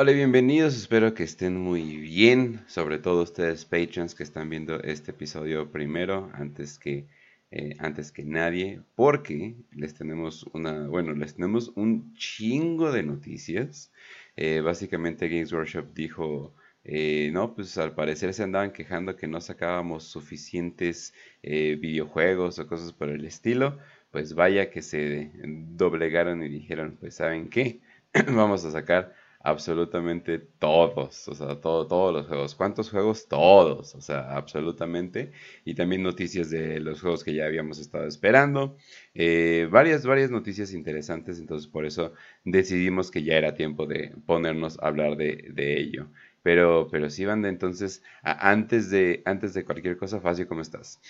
Hola, bienvenidos, espero que estén muy bien, sobre todo ustedes patrons que están viendo este episodio primero, antes que, eh, antes que nadie, porque les tenemos una, bueno, les tenemos un chingo de noticias. Eh, básicamente Games Workshop dijo, eh, no, pues al parecer se andaban quejando que no sacábamos suficientes videojuegos o cosas por el estilo, pues vaya que se doblegaron y dijeron, pues saben qué, vamos a sacar absolutamente todos, o sea, todo, todos los juegos. ¿Cuántos juegos? Todos, o sea, absolutamente. Y también noticias de los juegos que ya habíamos estado esperando. Eh, varias, varias noticias interesantes, entonces por eso decidimos que ya era tiempo de ponernos a hablar de, ello. Pero, pero sí, banda, entonces, antes, de, antes de cualquier cosa, Facio, ¿cómo estás?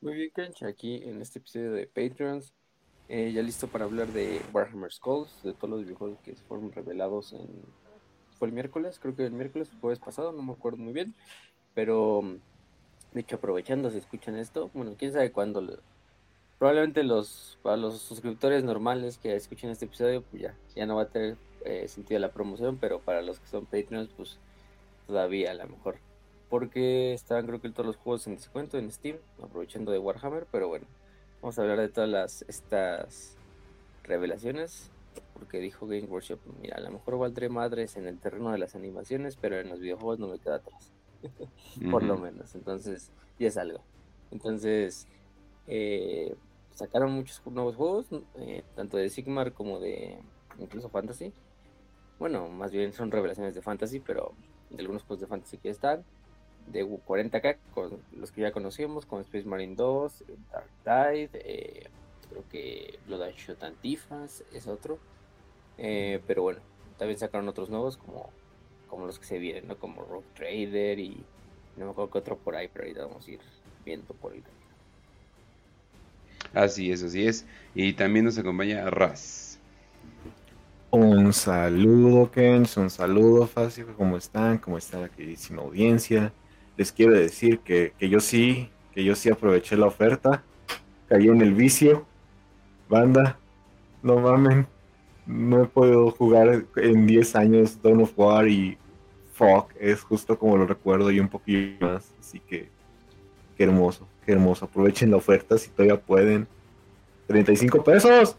Muy bien, Cancha, aquí en este episodio de Patreons eh, ya listo para hablar de Warhammer Skulls, de todos los videojuegos que fueron revelados en... Fue el miércoles, creo que el miércoles, jueves pasado, no me acuerdo muy bien. Pero, de hecho, aprovechando, si escuchan esto, bueno, quién sabe cuándo. Probablemente los, para los suscriptores normales que escuchen este episodio, pues ya, ya no va a tener eh, sentido la promoción, pero para los que son Patreons, pues todavía a lo mejor. Porque estaban creo que todos los juegos en descuento en Steam, aprovechando de Warhammer, pero bueno, Vamos a hablar de todas las, estas revelaciones. Porque dijo Game Workshop, mira, a lo mejor valdré madres en el terreno de las animaciones, pero en los videojuegos no me queda atrás. Por lo menos. Entonces, ya es algo. Entonces, eh, sacaron muchos nuevos juegos, eh, tanto de Sigmar como de incluso Fantasy. Bueno, más bien son revelaciones de Fantasy, pero de algunos juegos de Fantasy que están de 40k, con los que ya conocíamos, como Space Marine 2, Dark Tide, eh, creo que Blood Shot Antifas es otro. Eh, pero bueno, también sacaron otros nuevos como, como los que se vienen, ¿no? Como Rock Trader y no me acuerdo que otro por ahí, pero ahorita vamos a ir viendo por el camino. Así es, así es. Y también nos acompaña Raz. Un saludo, Kench, un saludo, Fácil, ¿cómo están? ¿Cómo está la queridísima audiencia? Les quiero decir que, yo sí, que yo sí aproveché la oferta, caí en el vicio, banda, no mamen, no he podido jugar en 10 años Dawn of War y Fuck, es justo como lo recuerdo y un poquito más, así que qué hermoso, qué hermoso, aprovechen la oferta si todavía pueden. 35 pesos,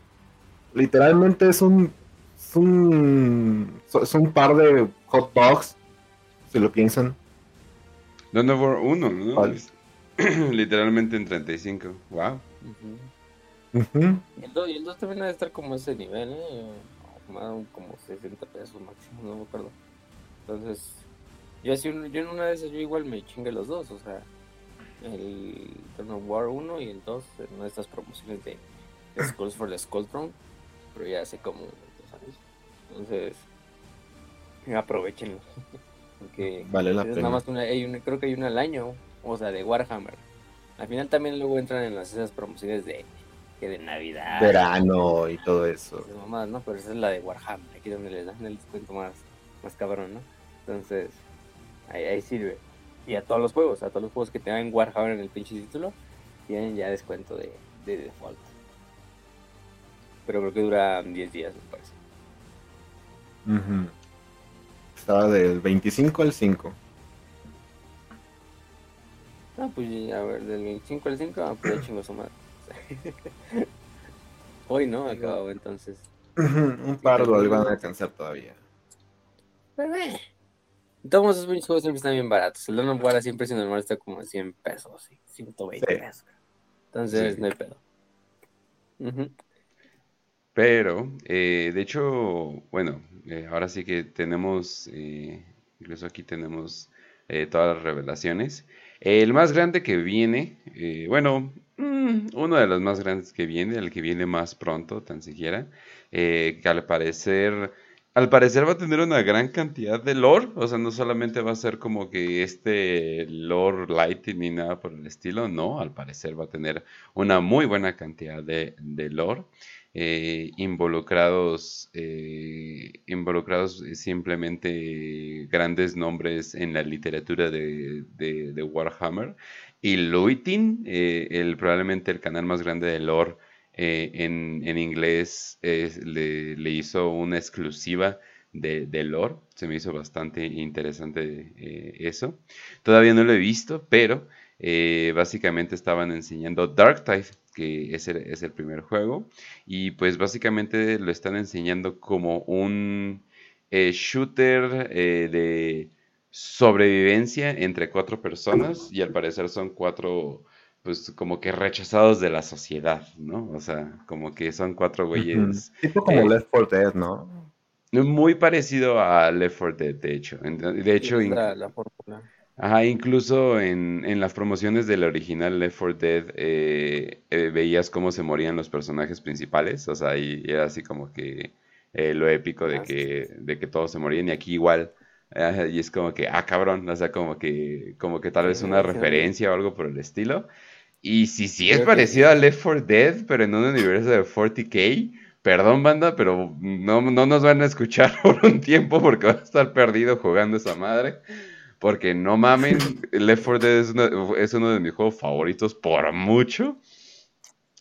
literalmente es un, es un, es un par de hot dogs, si lo piensan. Dawn of War 1, ¿no? Literalmente en 35. Wow. y, el 2, también debe estar como ese nivel, ¿eh? Como 60 pesos máximo, no me acuerdo. Entonces, yo, así, yo en una de esas yo igual me chingue los dos, o sea, el Dawn of War 1 y el 2 en una de estas promociones de Skulls for the Skull Throne, pero ya hace como ¿sabes? Entonces, aprovechenlo. Porque vale la pena. Nada más creo que hay una al año, o sea, de Warhammer. Al final también luego entran en las, esas promociones de, que de Navidad. Verano y todo eso. ¿no? Pero esa es la de Warhammer, aquí donde les dan el descuento más, más cabrón, ¿no? Entonces, ahí, ahí sirve. Y a todos los juegos, a todos los juegos que tengan Warhammer en el pinche título, tienen ya descuento de, de default. Pero creo que dura 10 días, me parece. Uh estaba del 25 al 5. Ah, pues a ver, del 25 al 5, ah, pues chingo su madre. Hoy no, acabo entonces. Un par lo van a alcanzar todavía. Pero eh. Todos esos juegos siempre están bien baratos. El Dawn of siempre sin normal está como 100 pesos, 120 pesos. Entonces no hay pedo. Pero, eh, de hecho, bueno, eh, ahora sí que tenemos, eh, incluso aquí tenemos todas las revelaciones. El más grande que viene, bueno, mm, uno de los más grandes que viene, el que viene más pronto, tan siquiera, que al parecer, al parecer va a tener una gran cantidad de lore, o sea, no solamente va a ser como que este lore light ni nada por el estilo, no, al parecer va a tener una muy buena cantidad de, de lore. Eh, involucrados, eh, involucrados simplemente grandes nombres en la literatura de, Warhammer. Y Luitin, eh, el, probablemente el canal más grande de lore en, inglés, le, hizo una exclusiva de, de lore. Se me hizo bastante interesante eh, eso. Todavía no lo he visto, pero eh, básicamente estaban enseñando Darktide, que es el, es el primer juego. Y pues básicamente lo están enseñando como un eh, shooter de sobrevivencia entre cuatro personas. Y al parecer son cuatro pues como que rechazados de la sociedad, ¿no? O sea, como que son cuatro güeyes. Tipo como Left 4 Dead, ¿no? Muy parecido a Left 4 Dead, de hecho. De hecho, la, Ajá, incluso en, en, las promociones del original Left 4 Dead eh, eh, veías cómo se morían los personajes principales, o sea, y era así como que eh, lo épico de que, de que todos se morían, y aquí igual, y es como que, ah, cabrón, o sea, como que, como que tal vez una referencia o algo por el estilo, y sí, sí es parecido a Left 4 Dead, pero en un universo de 40k, Perdón, banda, pero no, no nos van a escuchar por un tiempo porque van a estar perdido jugando esa madre. Porque no mamen, Left 4 Dead es, uno de mis juegos favoritos por mucho.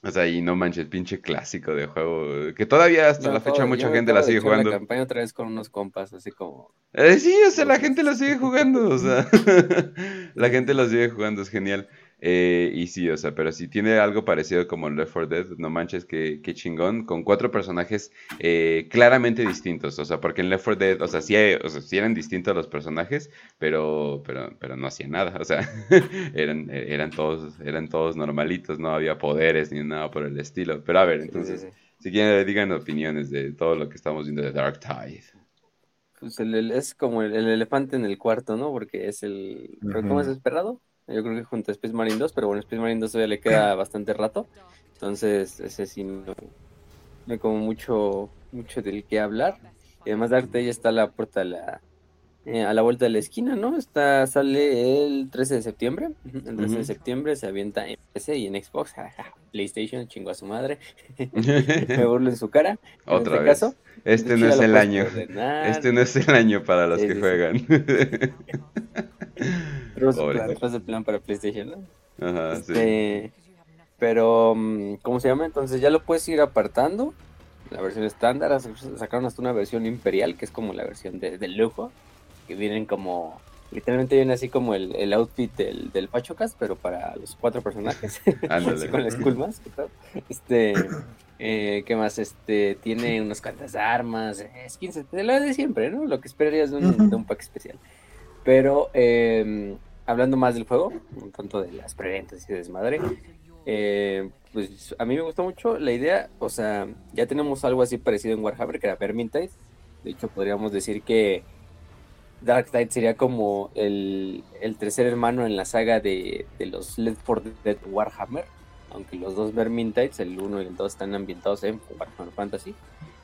O sea, y no manches, pinche clásico de juego. Que todavía hasta la fecha mucha gente la sigue jugando. la campaña otra vez con unos compas, así como. Eh, sí, o sea, la gente la sigue jugando. O sea, la gente la sigue jugando, es genial. Eh, y sí, o sea, pero si tiene algo parecido como Left 4 Dead, no manches, que, chingón, con cuatro personajes eh, claramente distintos, o sea, porque en Left 4 Dead, o sea, sí, eran distintos los personajes, pero, pero, pero no hacían nada, o sea, eran, eran, todos, eran todos normalitos, no había poderes ni nada por el estilo. Pero a ver, entonces, si quieren, digan opiniones de todo lo que estamos viendo de Dark Tide. Pues es como el, elefante en el cuarto, ¿no? Porque es el... ¿Cómo es esperado? Yo creo que junto a Space Marine 2, pero bueno, Space Marine 2 todavía le queda bastante rato. Entonces, ese sí no, hay como mucho, mucho del que hablar. Y además, Dark ya está a la puerta de la, eh, a la vuelta de la esquina, ¿no? Está, sale el 13 de septiembre. El 13 de septiembre se avienta en PC y en Xbox. PlayStation, chingo a su madre. Me burlo en su cara. Otra este vez. Caso. Este no es el año. Este no es el año para los que juegan. Pero de plan para PlayStation, ¿no? Ajá, este, Pero, mm, ¿cómo se llama? Entonces ya lo puedes ir apartando. La versión estándar, sacaron hasta una versión imperial, que es como la versión de, lujo, que vienen como, literalmente viene así como el, outfit del, del Pachocas, pero para los cuatro personajes, con las Skull Mask, este, eh, ¿qué más? Este, tiene unas cuantas armas, skins, de lo de siempre, ¿no? Lo que esperarías de un, de un pack especial. Pero eh, hablando más del juego, un tanto de las preventas y de desmadre, eh, pues a mí me gustó mucho la idea, o sea, ya tenemos algo así parecido en Warhammer, que era Vermintide, de hecho podríamos decir que Darktide sería como el, tercer hermano en la saga de, los Left 4 Dead Warhammer, aunque los dos Vermintides, el 1 y el 2, están ambientados en Warhammer Fantasy,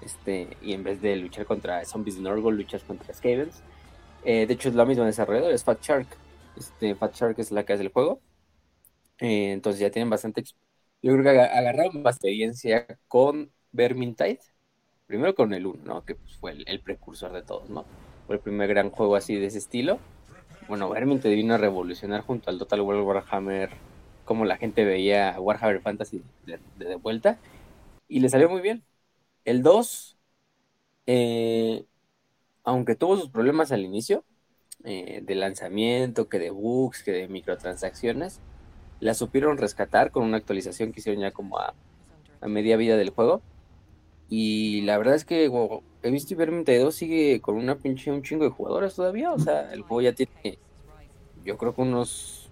este, y en vez de luchar contra zombies de Norgol, luchas contra Skavens. Eh, de hecho, es la misma desarrolladora, es Fat Shark. Este, Fat Shark es la que hace el juego. Eh, entonces ya tienen bastante. Yo creo que agarraron bastante experiencia con Vermintide. Primero con el 1, ¿no? Que pues, fue el, precursor de todos, ¿no? Fue el primer gran juego así de ese estilo. Bueno, Vermintide vino a revolucionar junto al Total World Warhammer como la gente veía Warhammer Fantasy de, de vuelta. Y le salió muy bien. El 2 eh, aunque tuvo sus problemas al inicio, eh, de lanzamiento, que de bugs, que de microtransacciones, la supieron rescatar con una actualización que hicieron ya como a, media vida del juego. Y la verdad es que he visto Vermintide 2 sigue con una pinche un chingo de jugadores todavía. O sea, el juego ya tiene, yo creo que unos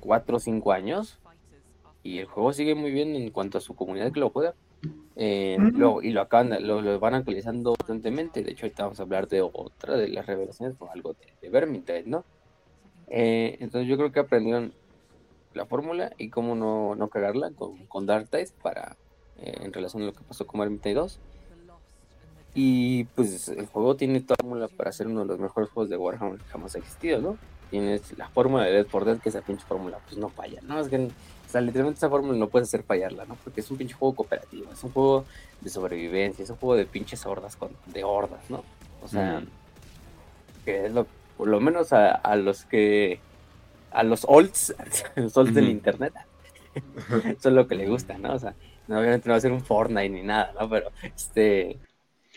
4 o 5 años. Y el juego sigue muy bien en cuanto a su comunidad que lo juega. Eh, y lo acaban, lo, van actualizando constantemente. De hecho, ahorita vamos a hablar de otra de las revelaciones con algo de, de Vermintide, ¿no? Eh, entonces yo creo que aprendieron la fórmula y cómo no, no cagarla con, con Darktide para eh, en relación a lo que pasó con Vermintide 2. Y pues el juego tiene toda la fórmula para ser uno de los mejores juegos de Warhammer que jamás ha existido, ¿no? Tienes la fórmula de Dead for Dead, que esa pinche fórmula pues no falla, ¿no? Es que o sea, literalmente esa fórmula no puedes hacer fallarla, ¿no? Porque es un pinche juego cooperativo, es un juego de sobrevivencia, es un juego de pinches hordas, con, de hordas, ¿no? O sea, que es lo, por lo menos a, los que, a los olds, a los olds del internet, eso es lo que le gusta, ¿no? O sea, no, obviamente no va a ser un Fortnite ni nada, ¿no? Pero, este...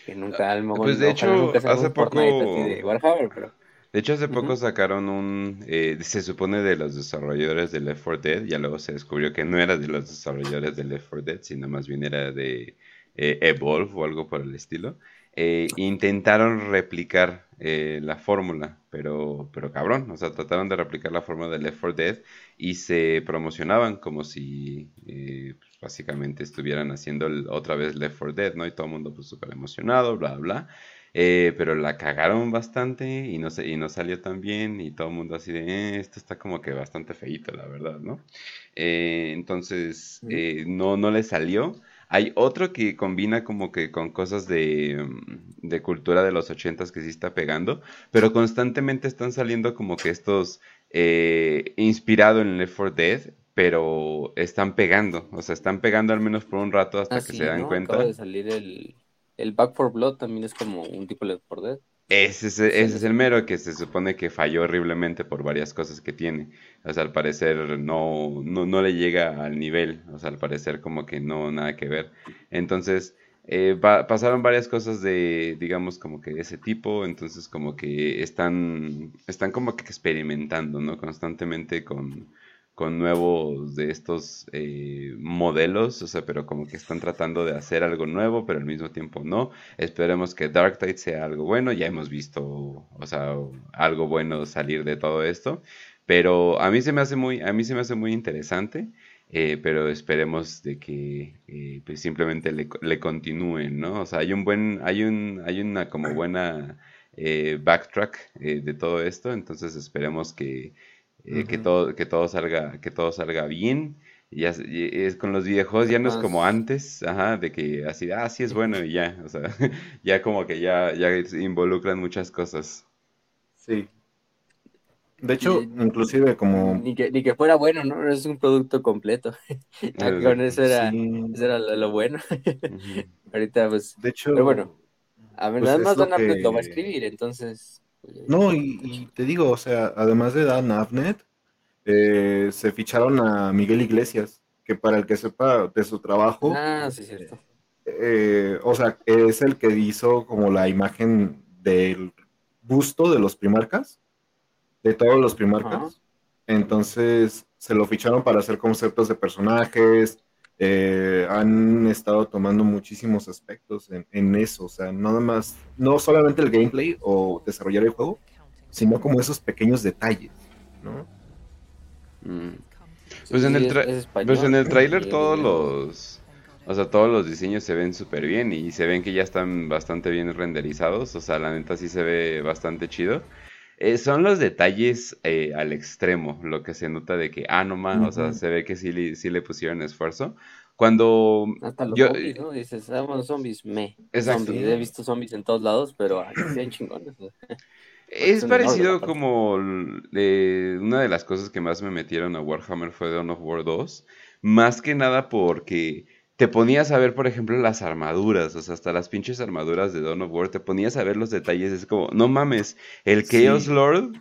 Que nunca, a lo mejor, Pues de hecho, hace un Fortnite así poco- de Warhammer, pero De hecho, hace poco sacaron un, eh, se supone de los desarrolladores de Left 4 Dead, ya luego se descubrió que no era de los desarrolladores de Left 4 Dead, sino más bien era de eh, Evolve o algo por el estilo. Eh, intentaron replicar eh, la fórmula, pero, pero cabrón, o sea, trataron de replicar la fórmula de Left 4 Dead y se promocionaban como si pues, básicamente estuvieran haciendo otra vez Left 4 Dead, ¿no? Y todo el mundo pues súper emocionado, bla, bla. Eh, pero la cagaron bastante y no, se- y no salió tan bien y todo el mundo así de, "Eh, esto está como que bastante feíto, la verdad, ¿no? Eh, entonces, eh, no, no le salió. Hay otro que combina como que con cosas de, mm, de cultura de los ochentas que sí está pegando, pero constantemente están saliendo como que estos eh, inspirado en Left 4 Dead, pero están pegando, o sea, están pegando al menos por un rato hasta ah, que sí, se dan ¿no? cuenta. Acaba de salir el, el Back for Blood, también es como un tipo de Left 4 Dead. Ese es, ese es el mero que se supone que falló horriblemente por varias cosas que tiene. O sea, al parecer no, no, no le llega al nivel. O sea, al parecer como que no, nada que ver. Entonces, eh, va- pasaron varias cosas de, digamos, como que de ese tipo. Entonces, como que están, están como que experimentando, ¿no? Constantemente con, con nuevos de estos eh, modelos. O sea, pero como que están tratando de hacer algo nuevo, pero al mismo tiempo no. Esperemos que Dark Tide sea algo bueno. Ya hemos visto, o sea, algo bueno salir de todo esto. Pero a mí se me hace muy, a mí se me hace muy interesante. eh, pero esperemos de que eh, pues simplemente le, le continúen, ¿no? O sea, hay un buen, hay un, hay una como buena backtrack de todo esto. Entonces esperemos que, eh, que Ujú. todo, que todo salga, que todo salga bien. Y ya, y es con los videojuegos ya no es como antes, ajá, de que así, ah, sí es bueno y ya, o sea, ya como que ya, ya involucran muchas cosas. Sí. De hecho, Sí. inclusive como... Ni que, ni que fuera bueno, ¿no? Es un producto completo. Con eso era, sí, eso era lo, lo bueno. Ujú. Ahorita, pues, de hecho... pero bueno, a ver, pues nada más lo Dan Abnett lo va a que- escribir, entonces. Pues, No, y, y te digo, o sea, además de Dan Abnett, eh, se ficharon a Miguel Iglesias, que para el que sepa de su trabajo, Ah, sí, cierto. eh, o sea, es el que hizo como la imagen del busto de los primarcas, de todos los primarcas. Entonces se lo ficharon para hacer conceptos de personajes. Eh, han estado tomando muchísimos aspectos en, en eso, o sea, nada más, no solamente el gameplay o desarrollar el juego, sino como esos pequeños detalles, ¿no? Mm. Pues en el es- es pues en el tráiler todos los, o sea, todos los diseños se ven súper bien y se ven que ya están bastante bien renderizados, o sea, la neta sí se ve bastante chido. Eh, son los detalles eh, al extremo, lo que se nota de que, ah, no más, o sea, se ve que sí le, sí le pusieron esfuerzo. Cuando Hasta los yo, zombies, ¿no? Dices, ah, bueno, zombies, me. Exacto. Zombies. He visto zombies en todos lados, pero aquí bien chingones. Es parecido aparte. como eh, una de las cosas que más me metieron a Warhammer fue Dawn of War 2, más que nada porque te ponías a ver, por ejemplo, las armaduras, o sea, hasta las pinches armaduras de Dawn of War, te ponías a ver los detalles, es como, no mames, el Sí. Chaos Lord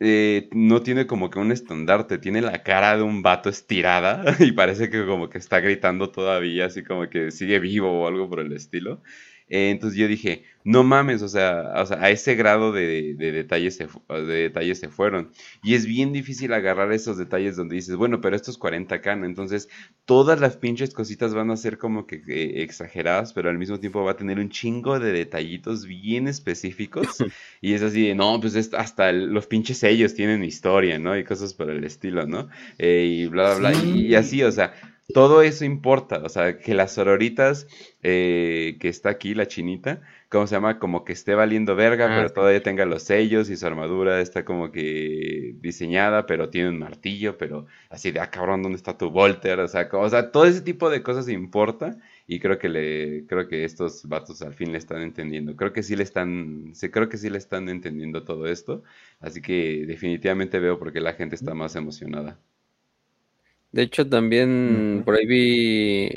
eh, no tiene como que un estandarte, tiene la cara de un vato estirada y parece que como que está gritando todavía, así como que sigue vivo o algo por el estilo. Eh, entonces yo dije, no mames, o sea, o sea, a ese grado de, de detalles se, de detalles se fueron. Y es bien difícil agarrar esos detalles donde dices, bueno, pero esto es 40K, ¿no? Entonces todas las pinches cositas van a ser como que eh, exageradas, pero al mismo tiempo va a tener un chingo de detallitos bien específicos. y es así de, no, pues es- hasta los pinches sellos tienen historia, ¿no? Y cosas por el estilo, ¿no? Eh, y bla, bla, bla. Y, y así, o sea, todo eso importa. O sea, que las sororitas eh, que está aquí, la chinita, ¿cómo se llama? Como que esté valiendo verga, Ah, pero todavía tenga los sellos y su armadura está como que diseñada, pero tiene un martillo, pero así de, ah, cabrón, ¿dónde está tu Volter? O sea, o sea, todo ese tipo de cosas importa y creo que le, creo que estos vatos al fin le están entendiendo. Creo que sí le están, sí, creo que sí le están entendiendo todo esto, así que definitivamente veo por qué la gente está más emocionada. De hecho, también por ahí vi,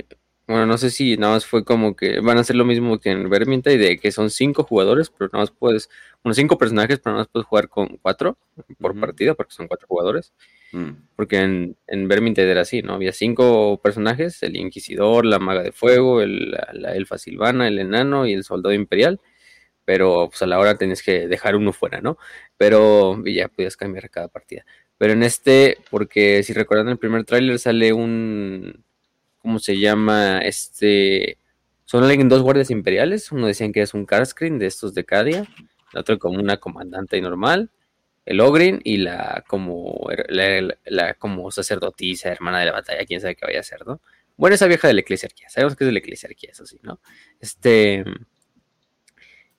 bueno, no sé si nada más fue como que van a hacer lo mismo que en Vermintide, de que son cinco jugadores, pero nada más puedes, bueno, cinco personajes, pero nada más puedes jugar con cuatro por partida, porque son cuatro jugadores. Mm. Porque en, en Vermintide era así, ¿no? Había cinco personajes, el Inquisidor, la Maga de Fuego, el- la, la Elfa Silvana, el Enano y el Soldado Imperial. Pero pues a la hora tenías que dejar uno fuera, ¿no? Pero y ya podías cambiar cada partida. Pero en este, porque si recuerdan el primer tráiler sale un... ¿Cómo se llama? Este... Son alguien dos guardias imperiales. Uno decían que es un Carscreen de estos de Cadia. El otro como una comandante normal el Ogrin y la como la, como sacerdotisa, hermana de la batalla, quién sabe qué vaya a ser, ¿no? Bueno, esa vieja de la eclesiarquía, sabemos que es de la eclesiarquía, eso sí, ¿no? Este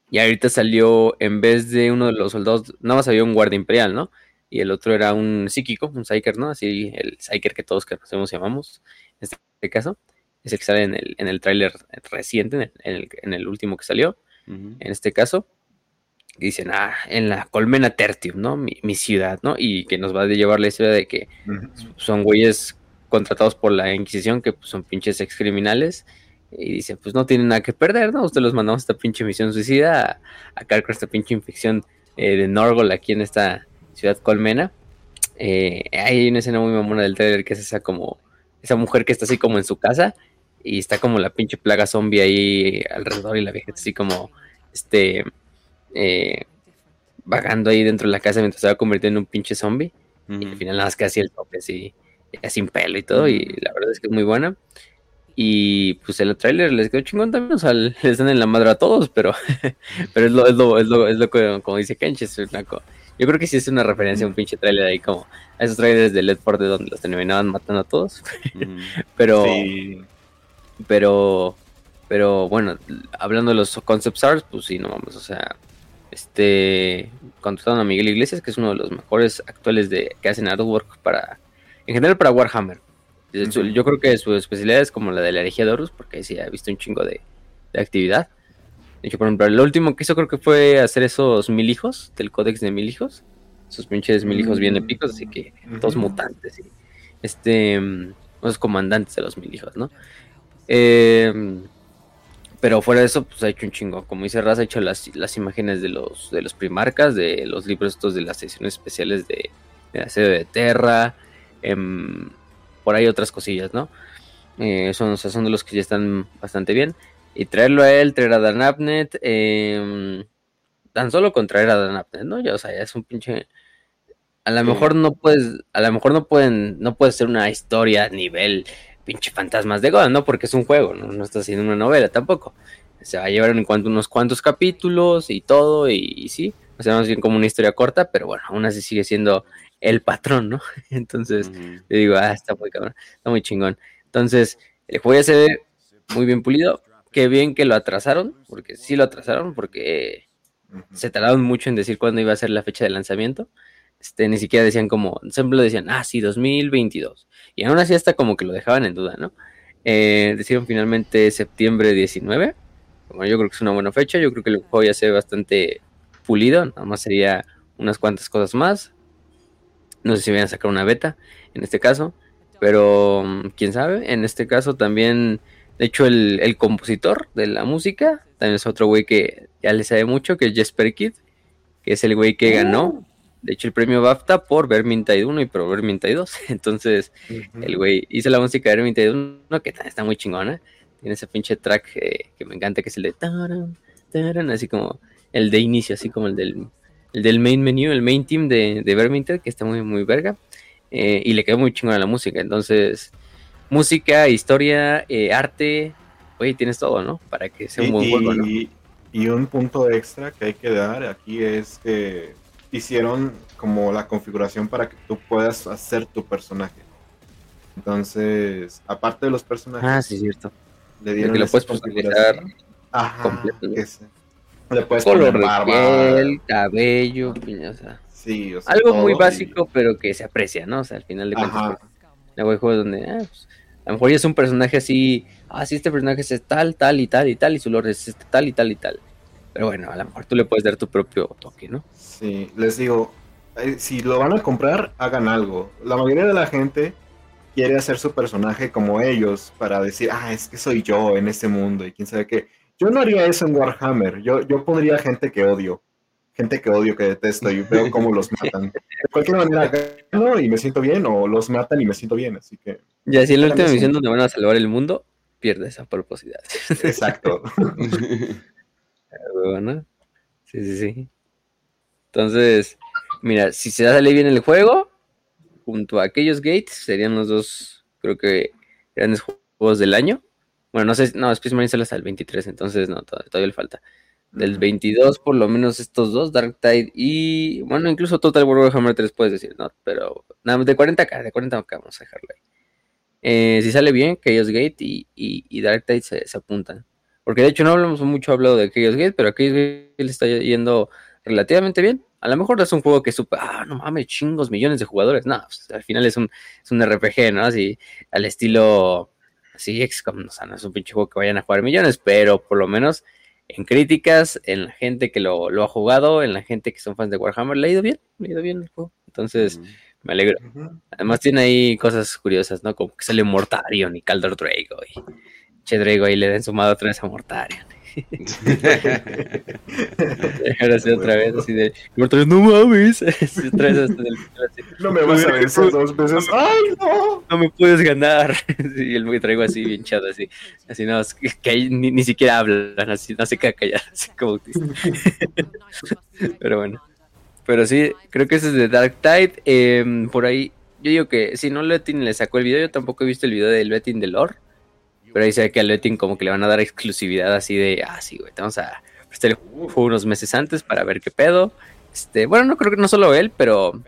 y ahorita salió en vez de uno de los soldados, nada más había un guardia imperial, ¿no? Y el otro era un psíquico, un psyker, ¿no? Así el psyker que todos conocemos y llamamos, en este caso, es el que sale en el, en el tráiler reciente, en el- en el- en el último que salió en este caso, y dicen, ah, en la Colmena Tertium, ¿no? Mi, mi ciudad, ¿no? Y que nos va a llevar la historia de que son güeyes contratados por la Inquisición, que pues, son pinches ex criminales, y dicen, pues no tienen nada que perder, ¿no? Usted los mandamos a esta pinche misión suicida a, a con esta pinche infección eh, de Norgol aquí en esta ciudad colmena. Eh, hay una escena muy mamona del trailer que es esa como, esa mujer que está así como en su casa, y está como la pinche plaga zombie ahí alrededor, y la vieja así como, este, eh, vagando ahí dentro de la casa mientras se va convirtiendo en un pinche zombie. Y al final nada más que así el tope, así, sin pelo y todo, y la verdad es que es muy buena. Y pues el tráiler les quedó chingón también, o sea, les dan en la madre a todos, pero, pero es lo, es lo, es lo, es lo que, como dice Kench, es una Yo creo que sí es una referencia a un pinche tráiler ahí como a esos trailers de Led Forte donde los terminaban matando a todos, pero, Sí. pero, pero bueno, hablando de los concept arts, pues sí, no vamos, o sea, este, contrataron a Miguel Iglesias, que es uno de los mejores actuales de que hacen artwork para, en general para Warhammer. De. Yo creo que su especialidad es como la de la herejía de Horus, porque sí ha visto un chingo de, de actividad. De hecho, por ejemplo, lo último que hizo creo que fue hacer esos mil hijos, del códex de mil hijos. Esos pinches mil hijos bien Mm. épicos, así que todos Ujú. mutantes y este mm, los comandantes de los mil hijos, ¿no? Eh, pero fuera de eso, pues ha hecho un chingo. Como dice Raz, ha hecho las, las imágenes de los, de los primarcas, de los libros estos de las sesiones especiales de, de Asedio de Terra, em, por ahí otras cosillas, ¿no? Eh, son, o sea, son de los que ya están bastante bien. Y traerlo a él, traer a Dan Abnett, em, tan solo con traer a Dan Abnett, ¿no? Ya, o sea, ya es un pinche... A lo mejor no puedes, a lo mejor no pueden, no puede ser una historia a nivel pinche fantasmas de God, ¿no? Porque es un juego, ¿no? No está haciendo una novela tampoco. Se va a llevar en cuanto unos cuantos capítulos y todo, y, y sí, o sea, más bien como una historia corta, pero bueno, aún así sigue siendo el patrón, ¿no? Entonces, Ujú. yo digo, ah, está muy cabrón, está muy chingón. Entonces, el juego ya se ve muy bien pulido. Qué bien que lo atrasaron, porque sí lo atrasaron, porque se tardaron mucho en decir cuándo iba a ser la fecha de lanzamiento. Este, ni siquiera decían como, siempre lo decían, ah, sí, 2022. Y aún así hasta como que lo dejaban en duda, ¿no? Eh, decidieron finalmente septiembre 19. Como yo creo que es una buena fecha, yo creo que el juego ya se ve bastante pulido, nada más sería unas cuantas cosas más. No sé si vayan a sacar una beta en este caso, pero mm, quién sabe. En este caso también, de hecho, el, el compositor de la música también es otro güey que ya le sabe mucho, que es Jesper Kidd, que es el güey que ganó, de hecho, el premio BAFTA por Vermintide 1 y por Vermintide 2. Entonces, el güey hizo la música de Vermintide 1, que está muy chingona. Tiene ese pinche track eh, que me encanta, que es el de taran, taran, así como el de inicio, así como el del, el del main menu, el main team de, de Vermintide, que está muy, muy verga. Eh, y le quedó muy chingona la música. Entonces, música, historia, eh, arte, güey, tienes todo, ¿no? Para que sea un buen y, juego, ¿no? y- y un punto extra que hay que dar aquí es que hicieron como la configuración para que tú puedas hacer tu personaje. Entonces, aparte de los personajes, Ah, sí, cierto. le dieron que lo puedes personalizar. Ajá, completo, le puedes Color de barba. piel, cabello, piña, o sea, Sí, o sea, algo muy básico, pero que se aprecia, ¿no? O sea, al final de cuentas, Ajá, pues, luego hay juegos donde, ah, pues, a lo mejor ya es un personaje así, ah, este personaje es tal, tal y tal y tal, y su lore es este tal y tal y tal. Pero bueno, a lo mejor tú le puedes dar tu propio toque, ¿no? sí, les digo, eh, si lo van a comprar, hagan algo. La mayoría de la gente quiere hacer su personaje como ellos para decir, ah, es que soy yo en este mundo y quién sabe qué. Yo no haría eso en Warhammer, yo, yo pondría gente que odio. Gente que odio, que detesto y veo cómo los matan. De cualquier manera, gano y me siento bien, o los matan y me siento bien, así que... Ya, si en la última misión donde van a salvar el mundo, pierde esa purposidad. Exacto. bueno, sí, sí, sí. Entonces, mira, si se sale bien el juego, junto a aquellos gates, serían los dos, creo que, grandes juegos del año. Bueno, no sé, no, Space Marine sale hasta el 23, entonces no, todavía le falta. Del 22, por lo menos estos dos, Dark Tide y. Bueno, incluso Total War Warhammer 3 puedes decir, ¿no? Pero. Nada, de 40k, de 40k vamos a dejarlo ahí. Eh, si sale bien, Chaos Gate y, y, Dark Tide se, apuntan. Porque de hecho no hablamos mucho hablado de Chaos Gate, pero a Chaos Gate le está yendo relativamente bien. A lo mejor es un juego que super, ah, no mames, chingos, millones de jugadores. No, pues, al final es un, es un RPG, ¿no? Así, al estilo, así, XCOM, o sea, no es un pinche juego que vayan a jugar millones, pero por lo menos en críticas, en la gente que lo, ha jugado, en la gente que son fans de Warhammer, le ha ido bien, le ha ido bien el juego. Entonces, me alegro. Además tiene ahí cosas curiosas, ¿no? Como que sale Mortarion y Calder Drago y Che Drago ahí le den sumado otra vez a Mortarion. Ahora sí, otra vez así de Mortarion, no mames. otra vez hasta del, así, no me vas a vencer dos veces. ¡Ay, no! No me puedes ganar. y el traigo así bien chato, así. Así no, que ahí ni, ni, siquiera hablan, así, no se queda callado, así como. Pero bueno. Pero sí, creo que ese es de Dark Tide. Em, por ahí, yo digo que si no Letin le sacó el video, yo tampoco he visto el video del Letin de lore. Pero ahí se ve que a Letin como que le van a dar exclusividad así de, ah, sí, güey, vamos a prestar el juego unos meses antes para ver qué pedo. Este, bueno, no creo que no solo él, pero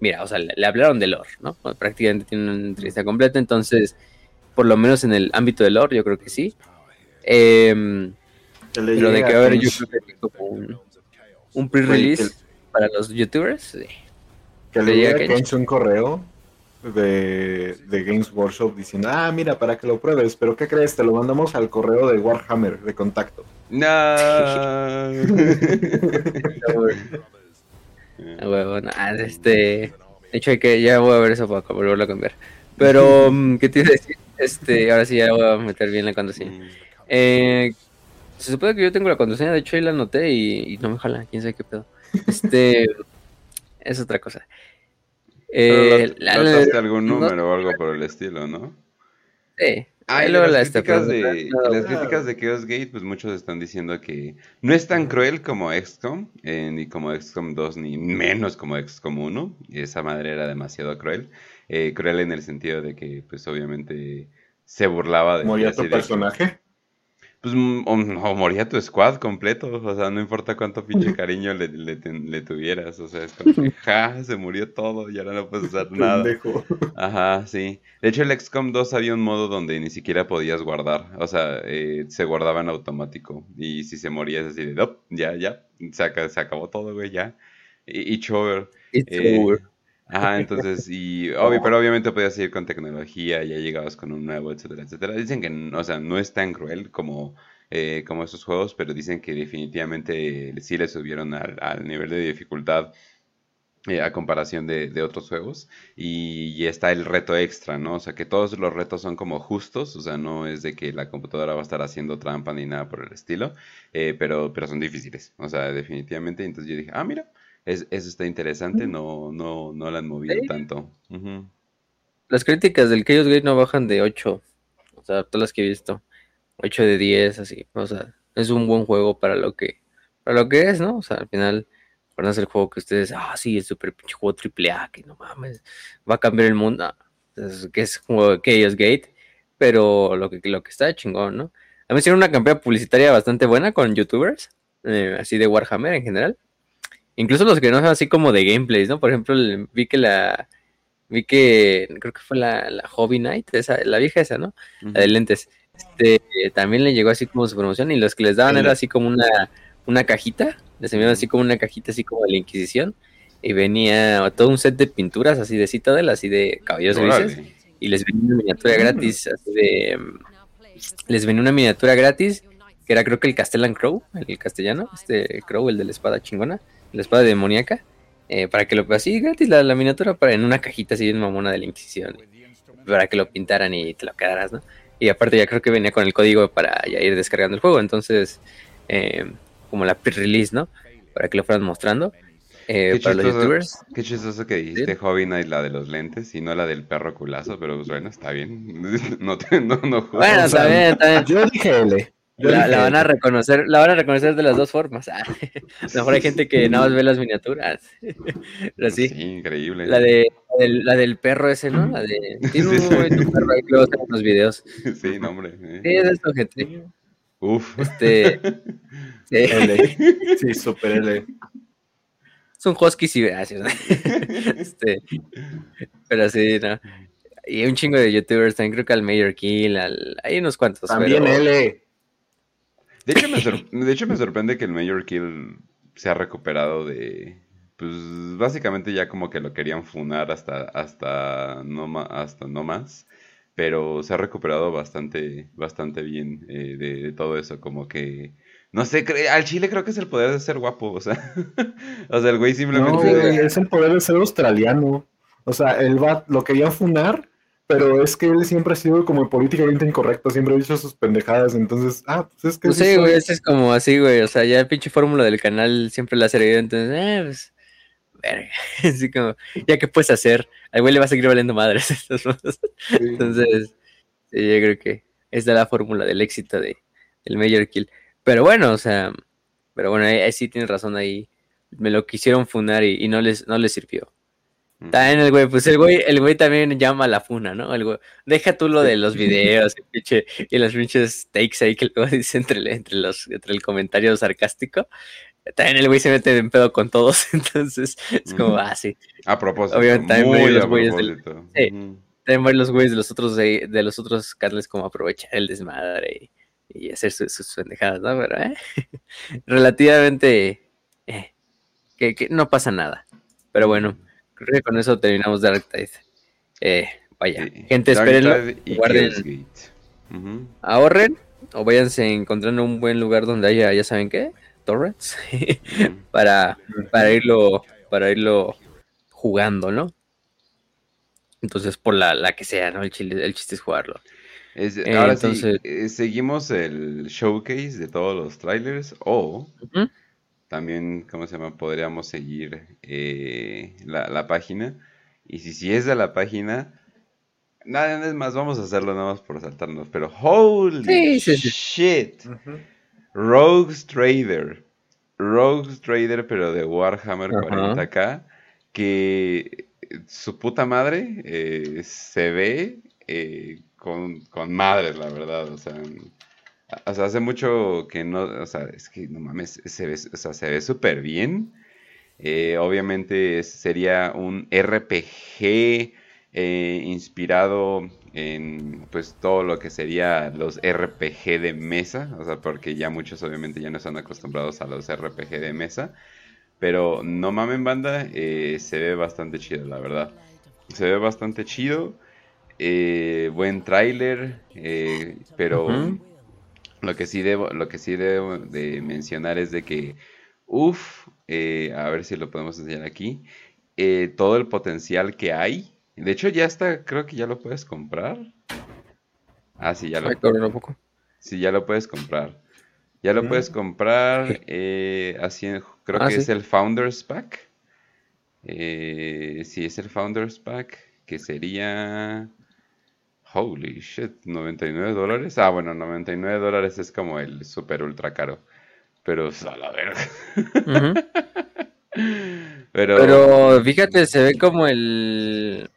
mira, o sea, le, hablaron de lore, ¿no? prácticamente tiene una entrevista completa, entonces, por lo menos en el ámbito de lore, yo creo que sí. Eh, pero de que a ver, yo creo que como un, un pre-release para los youtubers. Sí. Que le llegue a un correo de, de, Games Workshop diciendo, ah, mira, para que lo pruebes, pero ¿qué crees? Te lo mandamos al correo de Warhammer, de contacto. No. bueno, ah, este, de hecho hay que, ya voy a ver eso para volverlo a cambiar. Pero, mm, ¿qué te iba a decir? Este, ahora sí ya voy a meter bien la contraseña. Eh, se supone que yo tengo la contraseña, de hecho ahí la anoté y, y no me jala, quién sabe qué pedo. Este es otra cosa. Eh, algún número o algo por el estilo, ¿no? Sí. Ah, y las, críticas de, las críticas de Chaos Gate, pues muchos están diciendo que no es tan cruel como XCOM, eh, ni como XCOM 2, ni menos como XCOM 1. Esa madre era demasiado cruel. Eh, cruel en el sentido de que, pues obviamente, se burlaba de... ¿Moría tu personaje? Pues, mm, o, moría tu squad completo, o sea, no importa cuánto pinche cariño le, le, tuvieras, o sea, es como que, ja, se murió todo y ahora no puedes hacer nada. Ajá, sí. De hecho, el XCOM 2 había un modo donde ni siquiera podías guardar, o sea, eh, se guardaba en automático, y si se moría es así de, ya, ya, se, se acabó todo, güey, ya. Y, y chover. Eh, Ajá, entonces, y obvio, pero obviamente podías seguir con tecnología, ya llegabas con un nuevo, etcétera, etcétera. Dicen que, o sea, no es tan cruel como, eh, como esos juegos, pero dicen que definitivamente sí le subieron al, nivel de dificultad eh, a comparación de, de otros juegos. Y, está el reto extra, ¿no? O sea, que todos los retos son como justos, o sea, no es de que la computadora va a estar haciendo trampa ni nada por el estilo, eh, pero, pero son difíciles, o sea, definitivamente. Entonces yo dije, ah, mira es, eso está interesante, no, no, no la han movido tanto. Las críticas del Chaos Gate no bajan de 8, o sea, todas las que he visto, 8 de 10, así, o sea, es un buen juego para lo que, para lo que es, ¿no? O sea, al final, para hacer el juego que ustedes, ah, sí, es súper pinche juego triple A, que no mames, va a cambiar el mundo, que es como Chaos Gate, pero lo que, lo que está chingón, ¿no? A mí hicieron una campaña publicitaria bastante buena con youtubers, eh, así de Warhammer en general. Incluso los que no son así como de gameplays, ¿no? Por ejemplo, vi que la. Vi que. Creo que fue la, la Hobby Night, esa, la vieja esa, ¿no? La de lentes. Este, también le llegó así como su promoción y los que les daban era así como una, una cajita. Les enviaban así como una cajita, así como de la Inquisición. Y venía todo un set de pinturas así de Citadel, así de caballos grises. Y les venía una miniatura gratis, así de. Les venía una miniatura gratis, que era creo que el Castellan Crow, el castellano, este Crow, el de la espada chingona la espada demoníaca, eh, para que lo así gratis la, miniatura para en una cajita así en mamona de la Inquisición, para que lo pintaran y te lo quedaras, ¿no? Y aparte ya creo que venía con el código para ya ir descargando el juego, entonces, eh, como la pre-release, ¿no? para que lo fueran mostrando. Eh, Qué para los chistoso, youtubers. qué chistoso que dijiste Hobby Night la de los lentes y no la del perro culazo, pero pues bueno, está bien. No te, no, no. Bueno, está bien, está bien. Yo dije L. La, dije la van a reconocer, la van a reconocer de las dos formas. Ah, a lo mejor hay gente que nada más ve las miniaturas. Pero sí, increíble. la de la del, la del perro ese, ¿no? La de tiene un muy bonito perro ahí que luego salen los videos. Sí, no, hombre. Sí, es esto, gente. Uf. Este sí, L. Sí, super L. es un husky sí, gracias. Este, pero sí, no. Y un chingo de youtubers, también creo que al Mayor Kill, al, hay unos cuantos. También pero- L. De hecho, me de hecho, me sorprende que el Major Kill se ha recuperado de. Pues básicamente ya como que lo querían funar hasta, hasta, no, ma- hasta no más. Pero se ha recuperado bastante, bastante bien eh, de, de todo eso. Como que. No sé, al chile creo que es el poder de ser guapo. O sea, o sea el güey No, simplemente. güey, es el poder de ser australiano. O sea, él va, lo querían funar, pero es que él siempre ha sido como políticamente incorrecto, siempre ha dicho sus pendejadas, entonces, ah, pues es que... Pues sí, güey, ese es como así, güey. O sea, ya el pinche fórmula del canal siempre la ha servido, entonces, eh, pues. Verga. Así como, ya que puedes hacer, al güey le va a seguir valiendo madres. estas cosas. Entonces, sí, yo creo que esta es la fórmula del éxito de, del Major Kill. Pero bueno, o sea, pero bueno, ahí, ahí sí tienes razón ahí. Me lo quisieron funar y, y no les, no les sirvió. También el güey, pues el güey, el güey también llama a la funa, ¿no? El güey, deja tú lo de los videos el pinche, y los pinches takes ahí que luego dice entre, el- entre, los, entre el comentario sarcástico. También el güey se mete en pedo con todos, entonces es como, ah, sí. A propósito. Obviamente también muy los güeyes del- propósito. Sí. Ujú. También ver los güeyes de los otros, de, de los otros canales como aprovechar el desmadre y, y hacer sus, sus pendejadas, ¿no? Pero, eh, relativamente, eh, que, que no pasa nada. Pero bueno, creo que con eso terminamos Dark Tide. Eh, vaya, Sí. gente, espérenlo, guarden, ahorren o váyanse encontrando un buen lugar donde haya, ya saben qué, torrents, para, para irlo, para irlo jugando, ¿no? Entonces, por la, la que sea, ¿no? El, chile- el chiste es jugarlo. Es- Eh, ahora entonces- sí, eh, seguimos el showcase de todos los trailers o. también, ¿cómo se llama? Podríamos seguir eh, la, la página. Y si, si es de la página, nada es más, vamos a hacerlo nada más por saltarnos. Pero holy Sí, sí, sí. shit. Rogues Trader. Rogues Trader, pero de Warhammer Ajá. 40k. Que su puta madre eh, se ve eh, con, con madre, la verdad. O sea, o sea, hace mucho que no. O sea, es que no mames, se ve, o sea, se ve súper bien. Eh, obviamente sería un RPG eh, inspirado en pues todo lo que sería los RPG de mesa, o sea, porque ya muchos obviamente ya no están acostumbrados a los RPG de mesa, pero no mamen banda, eh, se ve bastante chido, la verdad. Se ve bastante chido, buen tráiler, pero. Lo que sí debo, lo que sí debo de mencionar es de que, uff, a ver si lo podemos enseñar aquí, eh, todo el potencial que hay. De hecho, ya está, creo que ya lo puedes comprar. Ah, sí, ya lo, ¿a poco? sí, ya lo puedes comprar. Ya lo Mm. puedes comprar, eh, así, creo Ah, que es el Founders Pack. Eh, sí, es el Founders Pack, que sería... Holy shit, 99 dólares. Ah, bueno, 99 dólares es como el super ultra caro. Pero, a la verga. Pero, Pero fíjate, se ve como el.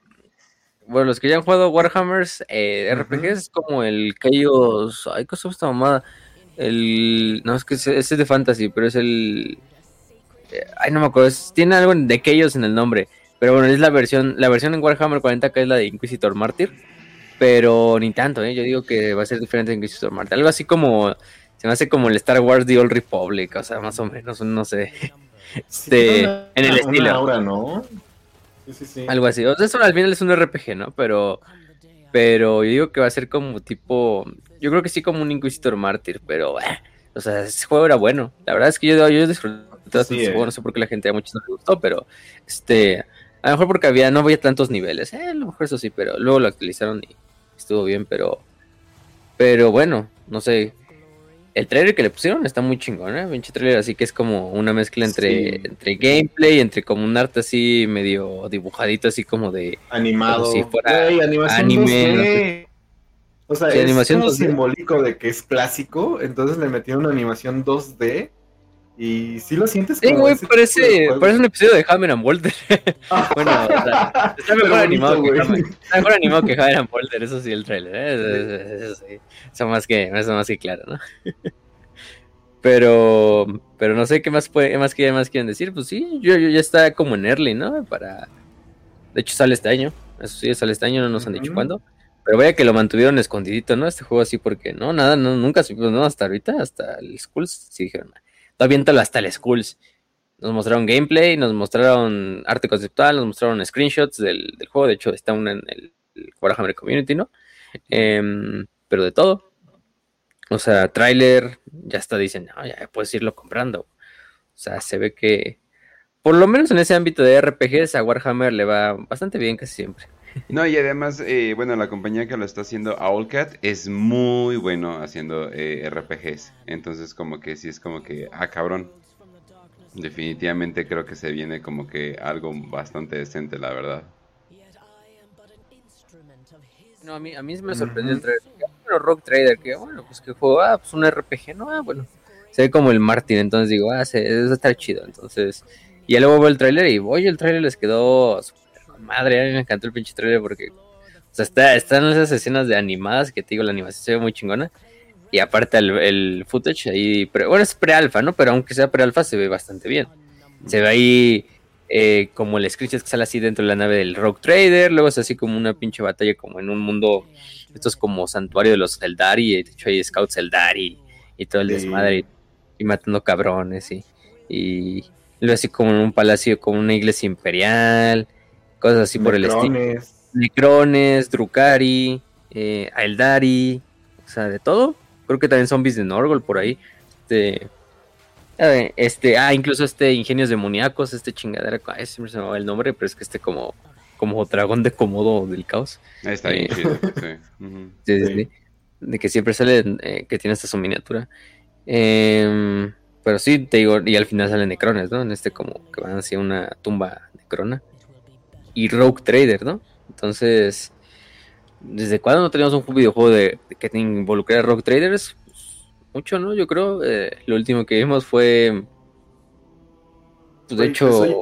Bueno, los que ya han jugado Warhammers eh, RPGs es como el Chaos. Ay, ¿qué es esta mamada? El. No, es que ese, es de Fantasy, pero es el. eh, Ay, no me acuerdo. es- tiene algo de Chaos en el nombre. Pero bueno, es la versión. La versión en Warhammer 40k es la de Inquisitor Mártir. Pero ni tanto, ¿eh? Yo digo que va a ser diferente de Inquisitor Mártir. Algo así como. Se me hace como el Star Wars The Old Republic. O sea, más o menos, no sé. Sí, De- una- en el estilo. aura, ¿no? Sí, sí, sí. Algo así. O sea, eso al final es un RPG, ¿no? Pero, pero yo digo que va a ser como tipo, yo creo que sí como un Inquisitor Mártir, pero, eh, o sea, ese juego era bueno. La verdad es que yo, yo disfruté Sí, ese eh. juego, no sé por qué la gente a muchos no le gustó, pero, este, a lo mejor porque había, no había tantos niveles, eh, a lo mejor eso sí, pero luego lo actualizaron y estuvo bien, pero, pero bueno, no sé. el trailer que le pusieron está muy chingón, ¿eh? Pinche trailer así que es como una mezcla entre, entre gameplay, entre como un arte así medio dibujadito, así como de... Animado. Como si fuera animación anime, 2D. O sea, Sí, es animación como 2D. simbólico de que es clásico, entonces le metieron una animación 2D y sí lo sientes Sí, como güey, parece, parece un episodio de Hammer and Walter. bueno, o sea, está mejor animado que. Hammer. Está mejor animado que Hammer and Walter, eso sí, el trailer, ¿eh? Eso, eso sí. Eso más que, eso más que claro, ¿no? Pero, pero no sé qué más puede, más que más quieren decir. Pues sí, yo, yo ya está como en early, ¿no? Para, de hecho sale este año. Eso sí, sale este año, no nos han dicho cuándo. Pero vaya que lo mantuvieron escondidito, ¿no? Este juego así porque no, nada, no, nunca supimos, ¿no? Hasta ahorita, hasta el Skulls, sí dijeron, aviéntalo hasta el Skulls. Nos mostraron gameplay, nos mostraron arte conceptual, nos mostraron screenshots del, juego. De hecho, está uno en el, Warhammer Community, ¿no? Em, pero de todo. O sea, tráiler, ya está, dicen, ya puedes irlo comprando. O sea, se ve que, por lo menos en ese ámbito de RPGs, a Warhammer le va bastante bien casi siempre. No, y además, eh, bueno, la compañía que lo está haciendo, Owlcat, es muy bueno haciendo eh, RPGs. Entonces, como que sí es como que, ah, cabrón. Definitivamente creo que se viene como que algo bastante decente, la verdad. No, a mí, a mí me sorprendió el trailer. Bueno, Rock Trader, que bueno, pues que juego, ah, pues un RPG, no, ah, bueno. Se ve como el Martin, entonces digo, ah, se, eso está chido. Entonces, y ya luego veo el trailer y, oye, el trailer les quedó madre. A mí me encantó el pinche trailer porque, o sea, está, están esas escenas de animadas que te digo, la animación se ve muy chingona. Y aparte el, el footage ahí, pre- bueno, es pre-alfa, ¿no? Pero aunque sea pre-alfa, se ve bastante bien. Se ve ahí eh, como el screenshot que sale así dentro de la nave del Rogue Trader, luego es así como una pinche batalla como en un mundo, esto es como santuario de los Eldari, y de hecho hay scouts Eldari y todo el Sí. desmadre y, y matando cabrones y, y luego así como en un palacio, como una iglesia imperial, cosas así por el estilo. Necrones. Necrones, Drukari, eh, Aeldari, o sea, de todo. Creo que también zombies de Norgol por ahí. Este, este, ah, incluso este Ingenios Demoníacos, este chingadera, ay, siempre se me va el nombre, pero es que este como, como dragón de Komodo del caos. Ahí está bien Eh. chido, sí. Ujú. Sí, sí, Sí. sí. De que siempre sale, eh, que tiene hasta su miniatura. Em, pero sí, te digo, y al final salen necrones, ¿no? En este como que van hacia una tumba necrona. Y Rogue Trader, ¿no? Entonces, ¿desde cuándo no teníamos un videojuego de, de que involucrara Rogue Traders? Pues, mucho, ¿no? Yo creo. eh, lo último que vimos fue. Pues de hecho. te soy-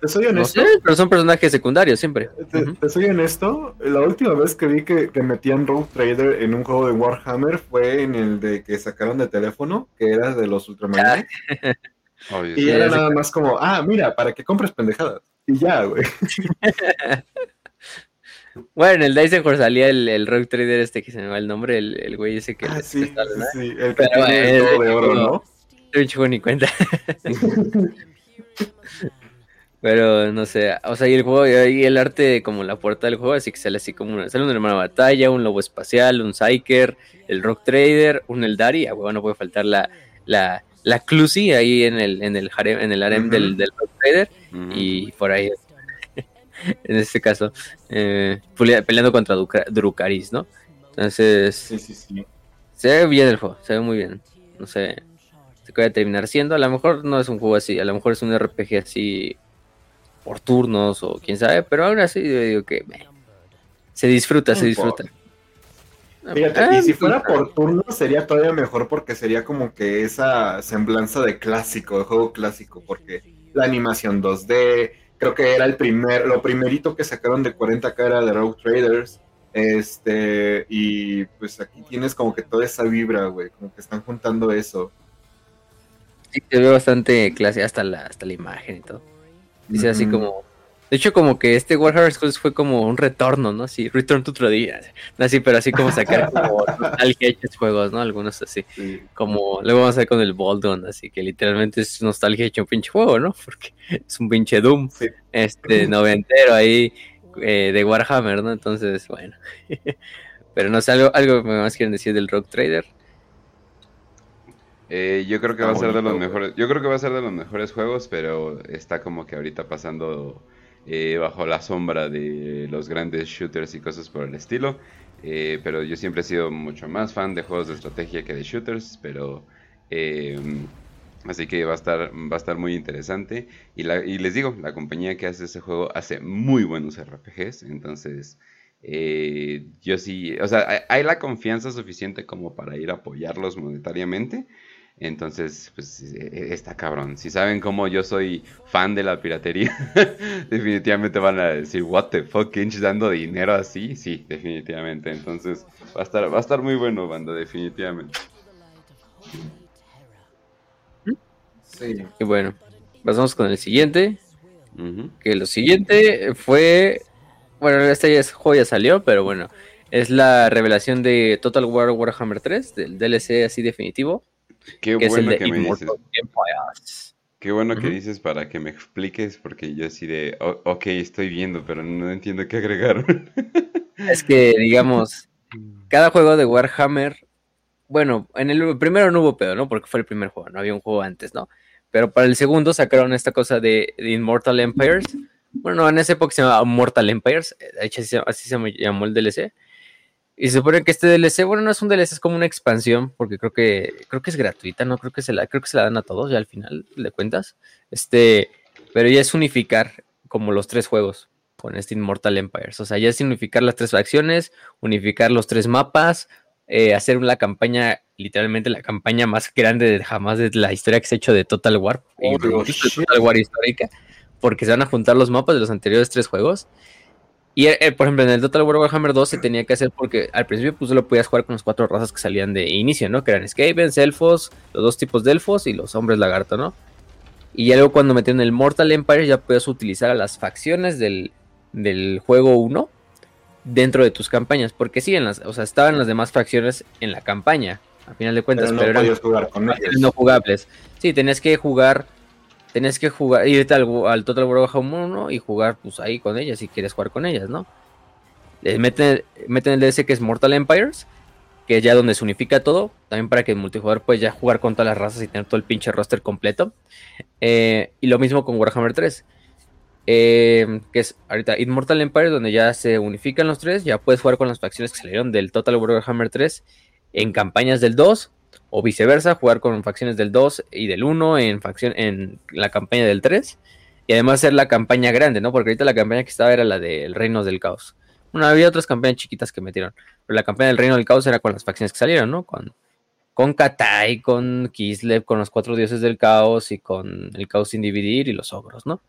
Te soy No sé, pero son personajes secundarios siempre. Te, Ujú. te soy honesto, la última vez que vi que, que metían Rogue Trader en un juego de Warhammer fue en el de que sacaron de teléfono, que era de los Ultramarines. Y era nada más como, ah, mira, para que compres pendejadas. Y ya, güey. Bueno, en el Dice salía el, el Rogue Trader este que se me va el nombre, el, el güey ese que Ah, les sí, sí, el que Pero, tiene de oro, no. ¿no? Chico ni cuenta. Pero no sé, o sea, y el juego, y el arte como la puerta del juego, así que sale así como una, sale un hermano de batalla, un lobo espacial, un Psyker, el Rock Trader, un Eldari, ah, bueno, no puede faltar la, la, la Clusi ahí en el, en el harem, en el harem del, del Rock Trader, Y por ahí, en este caso, eh, pelea- peleando contra Duca- Drukaris, ¿no? Entonces, Sí, sí, sí. se ve bien el juego, se ve muy bien. No sé qué va a terminar siendo. A lo mejor no es un juego así, a lo mejor es un RPG así por turnos o quién sabe, pero aún así yo digo que meh, se disfruta, se disfruta. Fíjate, Ah, y si fuera por turno sería todavía mejor porque sería como que esa semblanza de clásico, de juego clásico, porque la animación 2D, creo que era el primer, lo primerito que sacaron de 40K era de Rogue Traders, este, y pues aquí tienes como que toda esa vibra, güey, como que están juntando eso. sí, se ve bastante clase hasta la, hasta la imagen y todo. Dice así como. De hecho, como que este Warhammer Skulls fue como un retorno, ¿no? Así, Return to Tradition. No así, pero así como sacar como nostalgia hechos juegos, ¿no? Algunos así. Sí. como luego vamos a ver con el Boldon, así que literalmente es nostalgia hecho un pinche juego, ¿no? Porque es un pinche Doom, Sí. este noventero ahí eh, de Warhammer, ¿no? Entonces, bueno. Pero no sé, algo, algo más quieren decir del Rock Trader. Eh, yo creo que Está va a ser de los mejores. Yo creo que va a ser de los mejores juegos, pero está como que ahorita pasando eh, bajo la sombra de los grandes shooters y cosas por el estilo. Eh, pero yo siempre he sido mucho más fan de juegos de estrategia que de shooters, pero... Em, así que va a estar, va a estar muy interesante. Y, les digo, la compañía que hace ese juego hace muy buenos RPGs, entonces... Eh, yo sí, o sea, hay, la confianza suficiente como para ir a apoyarlos monetariamente. Entonces, pues e, está cabrón. Si saben cómo yo soy fan de la piratería, definitivamente van a decir, what the fuck, Inch dando dinero así. Sí, definitivamente. Entonces, va a estar, va a estar muy bueno, banda, definitivamente. Sí. Y bueno, pasamos con el siguiente. Que lo siguiente fue bueno, este juego ya salió, pero bueno. Es la revelación de Total War Warhammer 3, del DLC así definitivo. Qué bueno que me dices. Qué bueno que dices para que me expliques, porque yo así de, ok, estoy viendo, pero no entiendo qué agregar. Es que, digamos, cada juego de Warhammer, bueno, en el primero no hubo pedo, ¿no? Porque fue el primer juego, no había un juego antes, ¿no? Pero para el segundo sacaron esta cosa de, de Immortal Empires, bueno, en esa época se llamaba Mortal Empires. De hecho, así se, llamó el DLC. Y se supone que este DLC, bueno, no es un DLC, es como una expansión, porque creo que creo que es gratuita, no creo que se la creo que se la dan a todos ya al final de cuentas. Este, pero ya es unificar como los tres juegos con este Immortal Empires. O sea, ya es unificar las tres facciones, unificar los tres mapas, eh, hacer una campaña, literalmente la campaña más grande de jamás de la historia que se ha hecho de Total War, oh, Total War histórica porque se van a juntar los mapas de los anteriores tres juegos. Y eh, por ejemplo, en el Total War Warhammer 2 se tenía que hacer porque al principio pues solo podías jugar con las cuatro razas que salían de inicio, ¿no? Que eran Skavens, Elfos, los dos tipos de Elfos y los hombres lagarto, ¿no? Y ya luego cuando metieron el Mortal Empire ya puedes utilizar a las facciones del, juego 1 dentro de tus campañas. Porque sí, en las, o sea, estaban las demás facciones en la campaña, a final de cuentas, pero, eran jugar con no jugables. Sí, tenías que jugar tenés que jugar, irte al, al Total War Warhammer 1 y jugar pues ahí con ellas si quieres jugar con ellas, ¿no? Les meten, meten el DS que es Mortal Empires, que es ya donde se unifica todo, también para que el multijugador pueda ya jugar con todas las razas y tener todo el pinche roster completo. Eh, y lo mismo con Warhammer 3. Eh, que es ahorita Immortal Empire, donde ya se unifican los tres, ya puedes jugar con las facciones que salieron del Total War Warhammer 3 en campañas del 2 o viceversa, jugar con facciones del 2 y del 1 en, facción, en la campaña del 3. Y además hacer la campaña grande, ¿no? Porque ahorita la campaña que estaba era la del Reino del Caos. Bueno, había otras campañas chiquitas que metieron. Pero la campaña del Reino del Caos era con las facciones que salieron, ¿no? Con, con Katai, con Kislev, con los cuatro dioses del caos y con el caos sin dividir y los ogros, ¿no?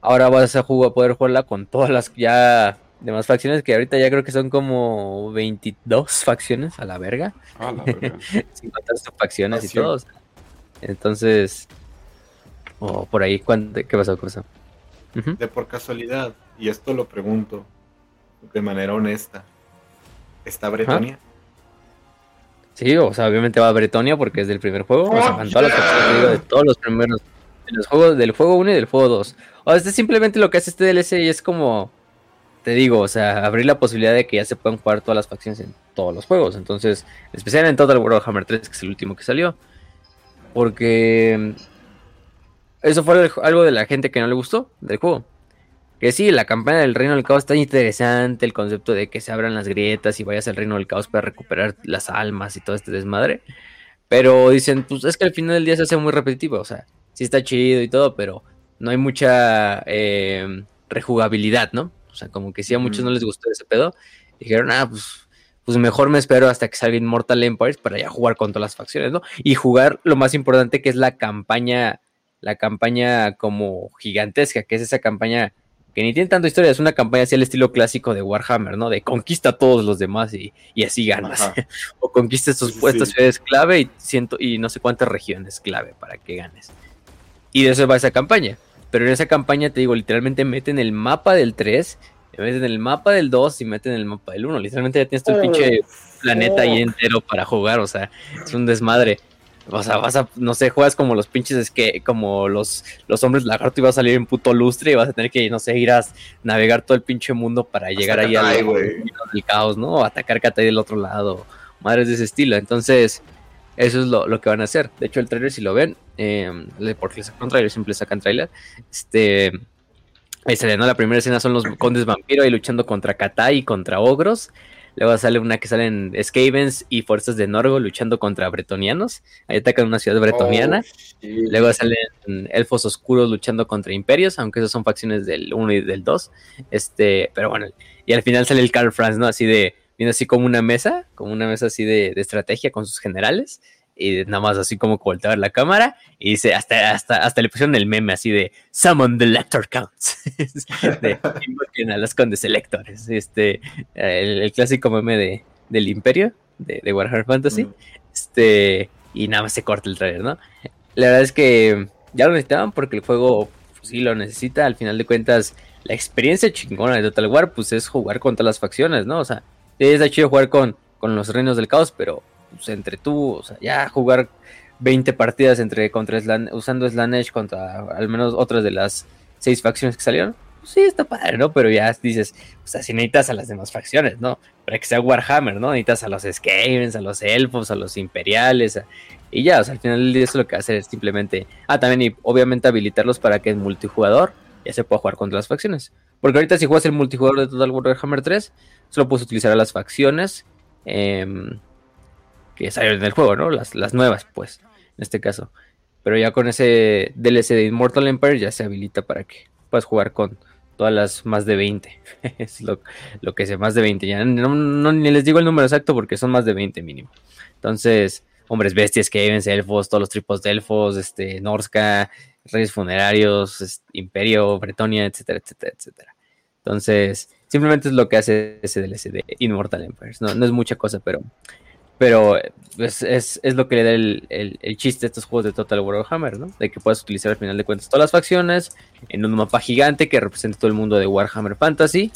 Ahora vas a, jugar, poder jugarla con todas las ya demás facciones que ahorita ya creo que son como 22 facciones a la verga. A la verga. Sin contar sus facciones y todos. Entonces, o por ahí, ¿qué pasó, cosa? De por casualidad, y esto lo pregunto de manera honesta, ¿está Bretonia? Sí, o sea, obviamente va a Bretonia porque es del primer juego. o sea, oh, de todos los primeros, de los juegos, del juego 1 y del juego 2. O sea, este simplemente lo que hace este DLC y es como te digo, o sea, abrir la posibilidad de que ya se puedan jugar todas las facciones en todos los juegos. Entonces, especialmente en Total Warhammer 3, que es el último que salió. Porque eso fue algo de la gente que no le gustó del juego. Que sí, la campaña del Reino del Caos está interesante, el concepto de que se abran las grietas y vayas al Reino del Caos para recuperar las almas y todo este desmadre. Pero dicen, pues es que al final del día se hace muy repetitivo, o sea, sí está chido y todo, pero no hay mucha eh, rejugabilidad, ¿no? O sea, como que sí a muchos no les gustó ese pedo. Dijeron, ah, pues, pues mejor me espero hasta que salga Immortal Empires para ya jugar con todas las facciones, ¿no? Y jugar lo más importante que es la campaña, la campaña como gigantesca, que es esa campaña que ni tiene tanta historia, es una campaña así al estilo clásico de Warhammer, ¿no? De conquista a todos los demás y, así ganas. o conquista estos, estas ciudades clave y, ciento, y no sé cuántas regiones clave para que ganes. Y de eso va esa campaña. Pero en esa campaña, te digo, literalmente meten el mapa del 3, meten el mapa del 2 y meten el mapa del 1. Literalmente ya tienes todo el pinche planeta ahí entero para jugar, o sea, es un desmadre. O sea, vas a, no sé, juegas como los pinches, es que como los, los hombres lagarto y vas a salir en puto lustre y vas a tener que, no sé, ir a navegar todo el pinche mundo para llegar ahí al caos, ¿no? O atacar Katai del otro lado, madres de ese estilo. Entonces, eso es lo, que van a hacer. De hecho, el trailer, si lo ven, eh, porque le sacan trailer, siempre sacan trailer. Este Ahí se ¿no? La primera escena son los condes vampiros ahí luchando contra Katai y contra ogros. Luego sale una que salen Skavens y fuerzas de Norgo luchando contra bretonianos. Ahí atacan una ciudad bretoniana. Oh, Luego salen elfos oscuros luchando contra imperios, aunque esas son facciones del 1 y del 2. Este, pero bueno, y al final sale el Carl Franz, ¿no? Así de, viene así como una mesa, como una mesa así de, de estrategia con sus generales y nada más así como voltear la cámara y dice, hasta, hasta, hasta le pusieron el meme así de Summon the Lector Counts, de a los condes electores, este, el, clásico meme de, del imperio, de, de Warhammer Fantasy, este, y nada más se corta el trailer, ¿no? La verdad es que ya lo necesitaban porque el juego pues, sí lo necesita, al final de cuentas, la experiencia chingona de Total War, pues es jugar contra las facciones, ¿no? O sea, es chido jugar con, con los reinos del caos, pero pues, entre tú, o sea, ya jugar 20 partidas entre contra usando Slanesh contra al menos otras de las seis facciones que salieron, pues sí, está padre, ¿no? Pero ya dices, sea, si necesitas a las demás facciones, ¿no? Para que sea Warhammer, ¿no? Necesitas a los Skavens, a los Elfos, a los Imperiales, y ya, o sea, al final eso lo que hacer es simplemente, ah, también y obviamente habilitarlos para que en multijugador ya se pueda jugar contra las facciones. Porque ahorita si juegas el multijugador de Total Warhammer 3, solo puedes utilizar a las facciones. Eh, que salieron en el juego, ¿no? Las, las nuevas, pues, en este caso. Pero ya con ese DLC de Immortal Empire ya se habilita para que puedas jugar con todas las más de 20. es lo, que sea, más de 20. Ya no, ni les digo el número exacto porque son más de 20 mínimo. Entonces, hombres bestias, que elfos, todos los tripos de elfos, este, Norska, reyes funerarios, Imperio, Bretonia, etcétera, etcétera, etcétera. Entonces, simplemente es lo que hace ese DLC de Immortal Empires. No, es mucha cosa, pero pero pues, es, lo que le da el, chiste a estos juegos de Total Warhammer, ¿no? De que puedas utilizar al final de cuentas todas las facciones en un mapa gigante que represente todo el mundo de Warhammer Fantasy.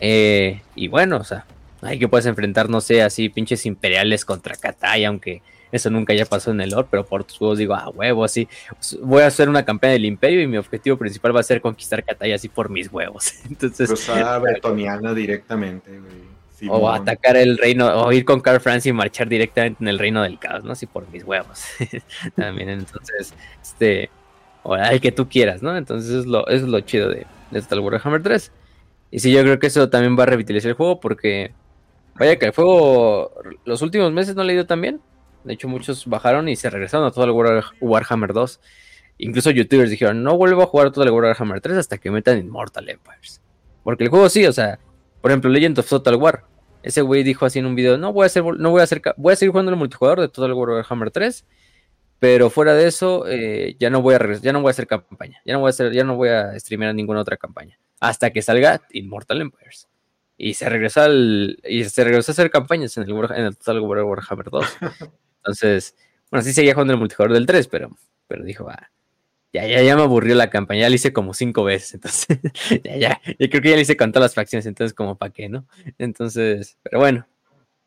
Eh, y bueno, o sea, hay que puedes enfrentar, no sé, así pinches imperiales contra Katai, aunque eso nunca ya pasó en el lore, pero por tus juegos digo, ah, huevo, así. Pues, voy a hacer una campaña del imperio y mi objetivo principal va a ser conquistar Katai así por mis huevos. Entonces. Cruzada bretoniana directamente, güey o atacar el reino, o ir con Carl Franz y marchar directamente en el reino del caos, ¿no? Así por mis huevos. También, entonces, este, o el que tú quieras, ¿no? Entonces es lo, es lo chido de, de Total Warhammer 3. Y sí, yo creo que eso también va a revitalizar el juego porque, vaya que el juego, los últimos meses no le dio tan bien. De hecho, muchos bajaron y se regresaron a Total Warhammer 2. Incluso youtubers dijeron, no vuelvo a jugar a Total Warhammer 3 hasta que metan Immortal Empires. Porque el juego sí, o sea, por ejemplo, Legend of Total War ese güey dijo así en un video, no voy a hacer, no voy a hacer, voy a seguir jugando el multijugador de todo el Warhammer 3, pero fuera de eso, eh, ya no voy a ya no voy a hacer campaña, ya no voy a hacer, ya no voy a streamear ninguna otra campaña, hasta que salga Immortal Empires. Y se regresó al, y se regresó a hacer campañas en el, en el Total Warhammer 2. Entonces, bueno, sí seguía jugando el multijugador del 3, pero, pero dijo, ah, ya, ya, ya me aburrió la campaña, ya la hice como cinco veces, entonces, ya, ya, yo creo que ya la hice con todas las facciones, entonces como para qué, ¿no? Entonces, pero bueno,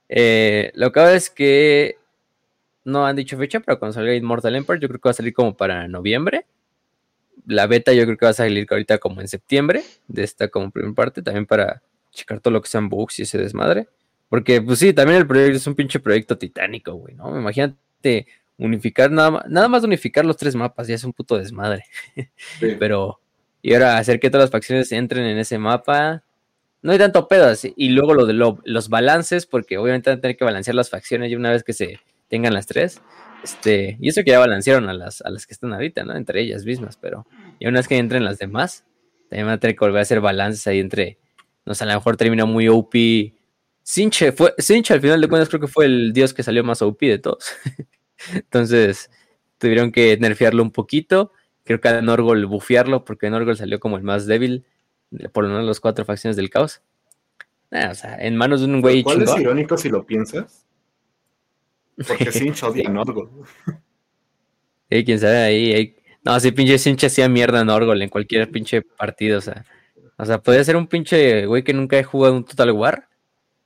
eh, lo que es que no han dicho fecha, pero cuando salga Immortal Empire, yo creo que va a salir como para noviembre. La beta yo creo que va a salir ahorita como en septiembre, de esta como primera parte, también para checar todo lo que sean bugs y ese desmadre. Porque, pues sí, también el proyecto es un pinche proyecto titánico, güey, ¿no? Imagínate unificar nada más, nada más unificar los tres mapas, ya es un puto desmadre. Pero, y ahora hacer que todas las facciones entren en ese mapa, no hay tanto pedo, y luego lo de los balances, porque obviamente van a tener que balancear las facciones y una vez que se tengan las tres, este, y eso que ya balancearon a las, a las que están ahorita, ¿no? Entre ellas mismas, pero, y una vez que entren las demás, también van a tener que volver a hacer balances ahí entre, no sé, a lo mejor termina muy OP. Sinche, fue, Sinche al final de cuentas creo que fue el dios que salió más OP de todos. Entonces, tuvieron que nerfearlo un poquito. Creo que a Norgol bufearlo, porque Norgol salió como el más débil, por lo menos las cuatro facciones del caos. o sea, en manos de un güey ¿Cuál es irónico si lo piensas? Porque Sinch odia a Norgol. Sí, quién sabe ahí, No, si pinche Sinch hacía mierda a Norgol en cualquier pinche partido, o sea. O sea, podía ser un pinche güey que nunca he jugado un Total War,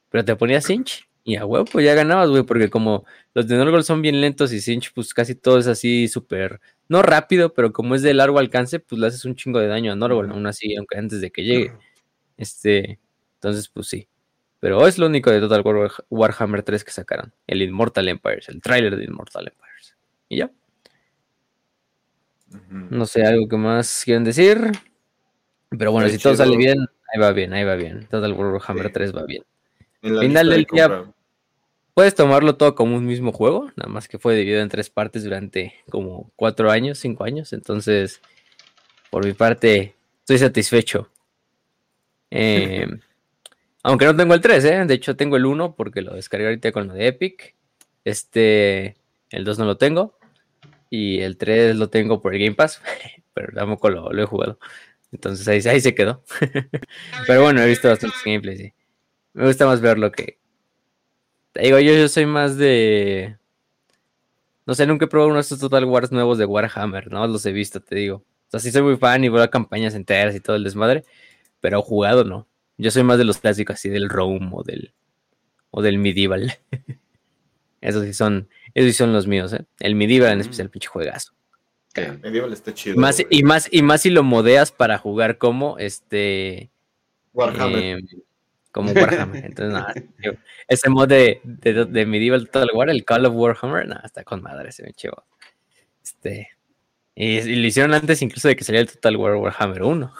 pero te ponía Sinch y a huevo, pues ya ganabas, güey, porque como los de Norgol son bien lentos y Sinch, pues casi todo es así súper, no rápido, pero como es de largo alcance, pues le haces un chingo de daño a Norgol, aún así, aunque antes de que llegue. Este, entonces, pues sí. Pero es lo único de Total War Warhammer 3 que sacaron. El Immortal Empires, el tráiler de Immortal Empires. Y ya. No sé, algo que más quieren decir. Pero bueno, si todo sale bien, ahí va bien, ahí va bien. Total Warhammer Sí. 3 va bien. Final del día-. Puedes tomarlo todo como un mismo juego, nada más que fue dividido en tres partes durante como cuatro años, cinco años. Entonces, por mi parte, estoy satisfecho. Eh, aunque no tengo el 3, ¿eh? De hecho, tengo el 1 porque lo descargué ahorita con lo de Epic. Este, el 2 no lo tengo. Y el 3 lo tengo por el Game Pass, pero tampoco lo, lo he jugado. Entonces ahí, ahí se quedó. pero bueno, he visto bastantes gameplays, sí. Me gusta más verlo que, te digo, yo, yo soy más de. No sé, nunca he probado uno de estos Total Wars nuevos de Warhammer, ¿no? Los he visto, te digo. O sea, sí soy muy fan y veo campañas enteras y todo el desmadre, pero jugado no. Yo soy más de los clásicos, así del Rome o del. o del Medieval. esos sí son. Esos sí son los míos, ¿eh? El Medieval en Mm. especial, pinche juegazo. Medieval está chido. Y más, y más, y más si lo modeas para jugar como este. Warhammer. Eh, como Warhammer. Entonces, nada, tío, ese mod de, de, de Medieval Total War, el Call of Warhammer, nada, está con madre ese pinche mod. Este. Y, y lo hicieron antes incluso de que saliera el Total War Warhammer 1.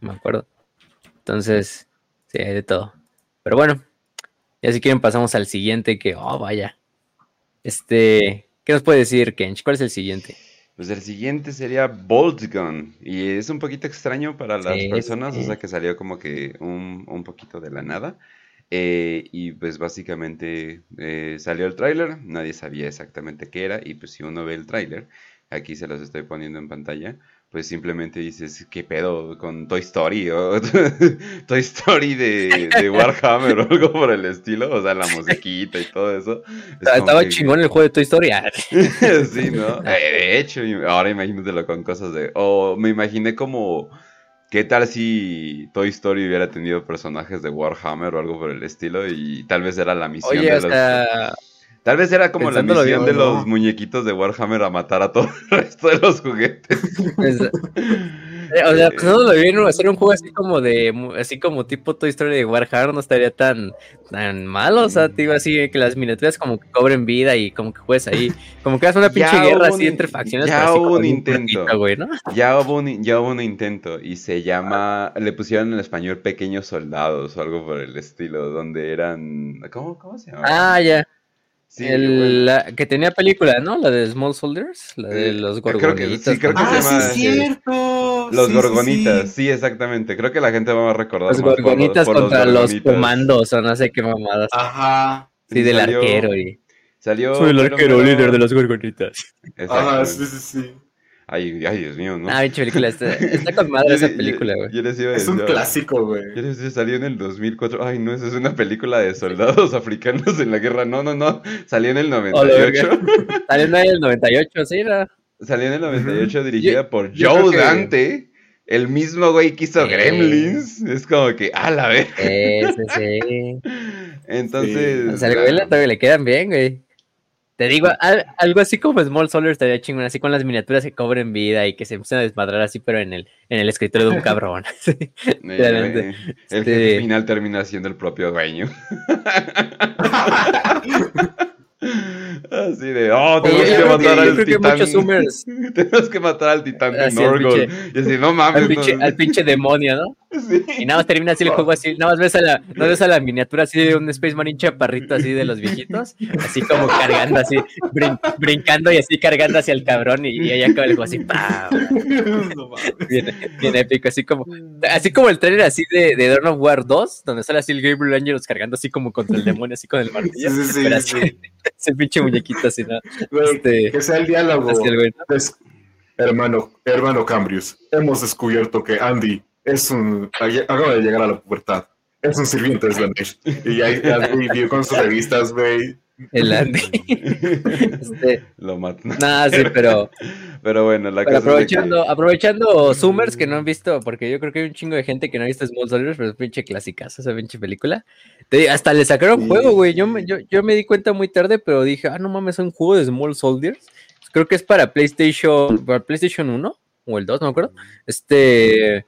Me acuerdo. Entonces, sí, hay de todo. Pero bueno, ya si quieren pasamos al siguiente que, oh, vaya. Este, ¿qué nos puede decir, Kench? ¿Cuál es el siguiente? Pues el siguiente sería Bolt Gun. Y es un poquito extraño para las Sí, personas, o sea que salió como que un, un poquito de la nada. Eh, y pues básicamente eh, salió el tráiler, nadie sabía exactamente qué era. Y pues si uno ve el tráiler, aquí se los estoy poniendo en pantalla, pues simplemente dices, ¿qué pedo con Toy Story? O Toy Story de, de Warhammer o algo por el estilo. O sea, la musiquita y todo eso. Es Estaba que- chingón el juego de Toy Story. Ah, sí, ¿no? Eh, de hecho, ahora imagínatelo con cosas de... O me imaginé como... ¿Qué tal si Toy Story hubiera tenido personajes de Warhammer o algo por el estilo? Y tal vez era la misión Oye, de o los... sea, Tal vez era como la misión bien, de ¿no? los muñequitos de Warhammer a matar a todo el resto de los juguetes. eh, o sea, pues no lo vieron hacer un juego así como de, así como tipo Toy Story de Warhammer no estaría tan, tan mal, o sea, te digo así, que las miniaturas como que cobren vida y como que juegues ahí, como que hagas una pinche Ya guerra así entre facciones. ya hubo un intento. güey, ¿no? Ya hubo, un, ya hubo un intento y se llama, le pusieron en español Pequeños Soldados o algo por el estilo, donde eran, ¿cómo, cómo se llama? Ah, ya. Sí, El- bueno. la, que tenía película, ¿no? La de Small Soldiers, la de Eh, los creo que- gorgonitas. sí, creo que ¿no? se Ah, llama- sí, es cierto. Los Sí, sí, gorgonitas, sí. sí, exactamente. Creo que la gente va a recordar Los más por gorgonitas por contra los, gorgonitas. comandos o no sé qué mamadas. Ajá. sí, del salió- arquero y... Salió. Soy el arquero líder de los gorgonitas. Ajá, sí, sí, sí. Ay, ay, Dios mío, ¿no? Ah, pinche película, está, está con madre esa película, güey. Es un clásico, güey. Yo les decía, salió en el 2004. Ay, no, esa es una película de soldados africanos en la guerra. No, no, no. Salió en el Oh, la 98. Salió en el 98, sí, era. Salió en el 98 dirigida por Joe que- Dante. El mismo güey que hizo Eh. Gremlins. Es como que, a la vez. Ese, sí. Entonces. O sea, el güey le quedan bien, güey. Te digo, al- algo así como Small Soldiers estaría chingón, así con las miniaturas que cobren vida y que se empiecen a desmadrar así, pero en el, en el escritorio de un cabrón. Sí. eh, el final termina siendo el propio dueño. Así de, oh, tenemos que matar al titán. tenemos que matar al titán de Norgol. Y así, no mames. al, pinche, no- al pinche demonio, ¿no? Sí. Y nada más termina así el juego así, nada más ves a la, no ves a la miniatura así de un Space Marine chaparrito así de los viejitos, así como cargando así, brin- brincando y así cargando hacia el cabrón y, y ahí acaba el juego así, ¡pam! Bien, bien épico, así como, así como el trailer así de, de Dawn of War 2, donde sale así el Gabriel Angelos cargando así como contra el demonio, así con el martillo. Sí, sí, pero así, ese pinche muñequito así, Este- que sea el diálogo. Así el güey, ¿no? Es- hermano, hermano Cambrius, hemos descubierto que Andy es un. acaba de llegar a la pubertad. Es un sirviente de Slanesh. Y ahí vio con sus revistas, güey. El Andy. Este, Lo matan. nada, sí, pero, Pero bueno, la pero cosa que- aprovechando, aprovechando Zoomers que no han visto, porque yo creo que hay un chingo de gente que no ha visto Small Soldiers, pero es pinche clasicas esa pinche película. Te digo, hasta le sacaron Sí, juego, güey. Yo, yo, yo me di cuenta muy tarde, pero dije, ah, no mames, es un juego de Small Soldiers. Creo que es para PlayStation, para PlayStation 1 o el 2, no me acuerdo. Este.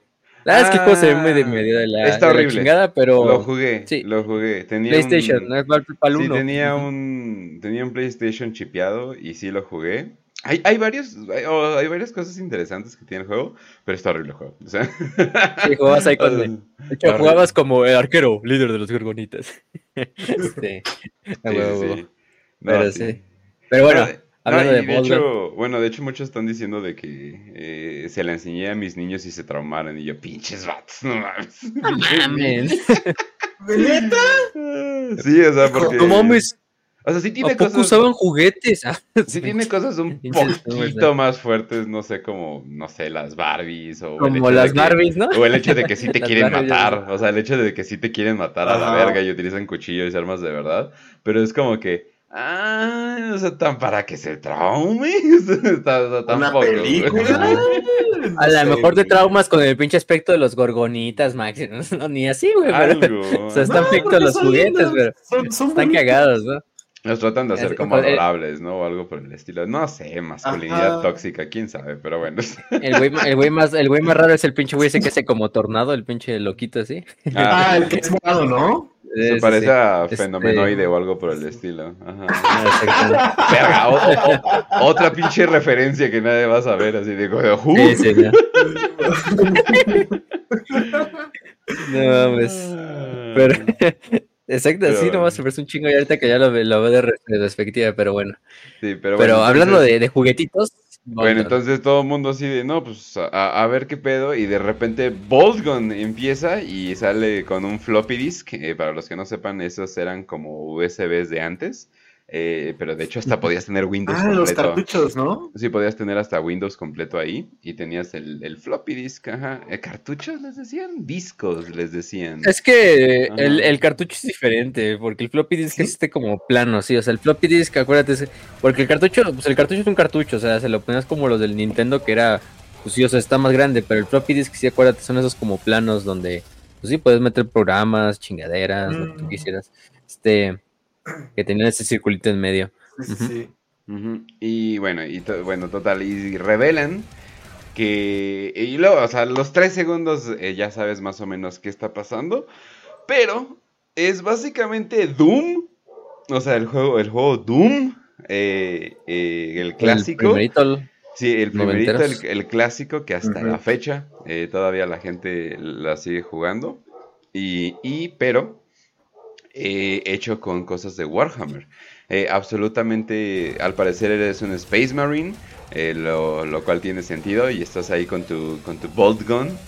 La verdad es que el juego se ve muy de medio de la, Está de la horrible. chingada, pero. Lo jugué, sí. lo jugué. Tenía PlayStation, un... no es Sí, 1. tenía un, tenía un PlayStation chipeado y sí lo jugué. Hay, hay, varios, hay, oh, hay, varias cosas interesantes que tiene el juego, pero está horrible el juego. O sea, sí, jugabas ahí con... de hecho, jugabas como el arquero, líder de los gorgonitas. Sí, sí, sí. No, pero sí. Pero bueno, hablando de, de hecho, bueno, de hecho muchos están diciendo de que eh, se la enseñé a mis niños y se traumaron y yo, pinches vatos, no mames. Mames. neta? Sí, o sea, porque... No mames. O sea, sí tiene ¿A poco cosas. usaban juguetes? Ah, Sí tiene cosas un poquito más fuertes, no sé, como, no sé, las Barbies o Como las que- Barbies, ¿no? O el hecho de que sí te quieren Barbies, matar, o sea, el hecho de que sí te quieren matar a la verga y utilizan cuchillos y armas de verdad, pero es como que, ah, o sea, tan para que se traume, está- Una güey. película. A lo No mejor te traumas con el pinche aspecto de los gorgonitas, Max. No, no, ni así, güey. pero-. O sea, están No, pero los son juguetes, lindos, pero son- son están bonitos. cagados, ¿no? Los tratan de hacer como adorables, ¿no? O algo por el estilo. No sé, masculinidad Ajá. tóxica, quién sabe, pero bueno. El güey, el güey más, el güey más raro es el pinche güey ese que hace como tornado, el pinche loquito así. Ah, el que es morado, ¿no? Se parece sí. a Este- fenomenoide o algo por el estilo. Ajá. Ah, exactamente. Verga, o- o- otra pinche referencia que nadie va a saber, así de "Who?". Sí, sí, no. No mames. Pero, exacto, Pero sí, nomás se parece un chingo y ahorita que ya lo, ve- lo veo de, perspectiva, pero bueno. Sí, pero Pero, bueno, hablando entonces- de, de juguetitos. Bueno, entonces todo el mundo así de, no, pues a, a ver qué pedo. Y de repente Boltgun empieza y sale con un floppy disk. eh, para los que no sepan, esos eran como USBs de antes. Eh, pero de hecho hasta podías tener Windows Ah, los completo. cartuchos, ¿no? Sí, podías tener hasta Windows completo ahí. Y tenías el, el floppy disk, ajá. Eh, ¿Cartuchos les decían? Discos les decían. Es que el, el cartucho es diferente, porque el floppy disk es este como plano, sí, o sea, el floppy disk, acuérdate, porque el cartucho, pues el cartucho es un cartucho, o sea, se lo ponías como los del Nintendo, que era, pues sí, o sea, está más grande, pero el floppy disk, sí, acuérdate, son esos como planos donde, pues sí, puedes meter programas, chingaderas, lo que tú Mm. quisieras, este, que tenían ese circulito en medio. Sí, Y bueno, y to- bueno, total, y revelan que, y luego, o sea, los tres segundos eh, ya sabes más o menos qué está pasando, pero es básicamente Doom, o sea, el juego, el juego Doom, eh, eh, el clásico. El primerito, Sí, el primerito, el, el clásico que hasta la fecha eh, todavía la gente la sigue jugando. Y, y pero eh, hecho con cosas de Warhammer. Eh, absolutamente, al parecer eres un Space Marine, eh, lo, lo cual tiene sentido y estás ahí con tu, con tu Bolt Gun,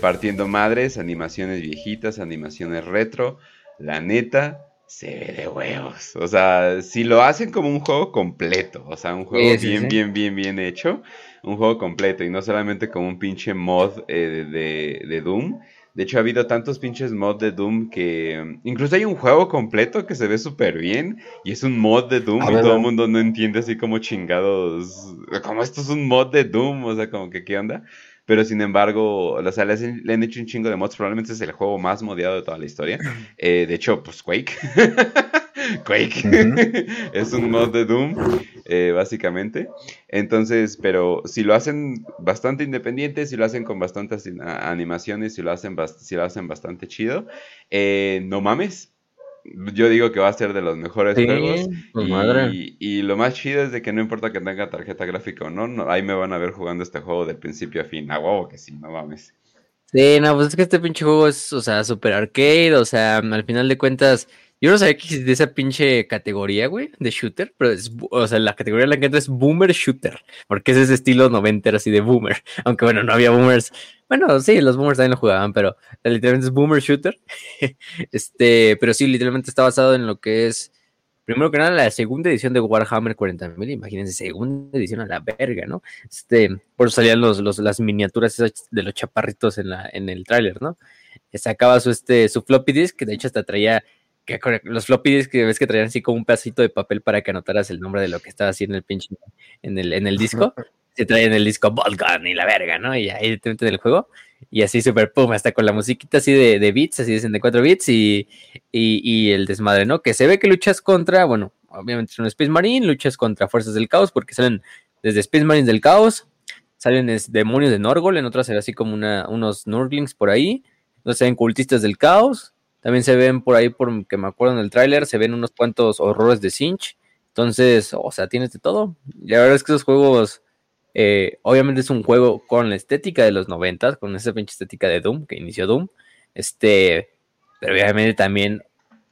partiendo madres, animaciones viejitas, animaciones retro. La neta, se ve de huevos. O sea, si lo hacen como un juego completo, o sea, un juego Sí, sí, bien, sí. bien, bien, bien hecho, un juego completo y no solamente como un pinche mod de, de- de Doom. De hecho, ha habido tantos pinches mods de Doom que incluso hay un juego completo que se ve súper bien y es un mod de Doom A y ver, todo el mundo no entiende así como chingados, como esto es un mod de Doom, o sea, como que qué onda. Pero sin embargo, o sea, le, hacen- le han hecho un chingo de mods, probablemente es el juego más modiado de toda la historia. Eh, de hecho, pues Quake. Quake es un mod de Doom, eh, básicamente. Entonces, pero si lo hacen bastante independiente, si lo hacen con bastantes animaciones, si lo hacen, si lo hacen bastante chido, eh, no mames. Yo digo que va a ser de los mejores Sí, juegos. pues y, madre. y lo más chido es de que no importa que tenga tarjeta gráfica o no, no, ahí me van a ver jugando este juego de principio a fin. A huevo que sí, no mames. Sí, no, pues es que este pinche juego es, o sea, super arcade, o sea, al final de cuentas, yo no sabía que existía esa pinche categoría, güey, de shooter, pero es, o sea, la categoría en la que entra es boomer shooter, porque es ese estilo noventero así de boomer, aunque bueno, no había boomers, bueno, sí, los boomers también lo jugaban, pero literalmente es boomer shooter, este, pero sí, literalmente está basado en lo que es, primero que nada, la segunda edición de Warhammer 40.000, imagínense, segunda edición a la verga, ¿no? Este, por eso salían los, los, las miniaturas de los chaparritos en, la, en el tráiler, ¿no? Sacaba su, este, su floppy disk, que de hecho hasta traía, los floppy disk que ves que traían así como un pedacito de papel para que anotaras el nombre de lo que estaba así en el pinche, en el, en el disco, se traía en el disco Boltgun y la verga, ¿no? Y ahí te meten el juego, y así super pum, hasta con la musiquita así de, de beats, así de 64 bits, y, y, y el desmadre, ¿no? Que se ve que luchas contra, bueno, obviamente es un Space Marine, luchas contra fuerzas del caos, porque salen desde Space Marines del caos, salen es- demonios de Norgol, en otras se ve así como una, unos Nurglings por ahí, no se ven cultistas del caos, también se ven por ahí, por que me acuerdo en el tráiler, se ven unos cuantos horrores de Sinch, Entonces, o sea, tienes de todo. La verdad es que esos juegos, eh, obviamente es un juego con la estética de los 90, con esa pinche estética de Doom, que inició Doom. Este, pero obviamente también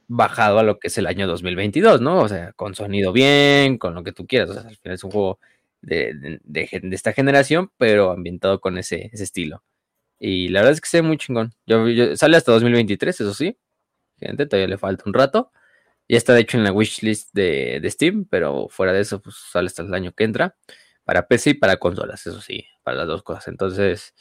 bajado a lo que es el año 2022, ¿no? O sea, con sonido bien, con lo que tú quieras. O sea, al final es un juego de, esta generación, pero ambientado con ese, estilo. Y la verdad es que se ve muy chingón. Yo, sale hasta 2023, eso sí. Gente, todavía le falta un rato. Ya está de hecho en la wishlist de, de Steam, pero fuera de eso, pues sale hasta el año que entra. Para PC y para consolas, eso sí, para las dos cosas. Entonces,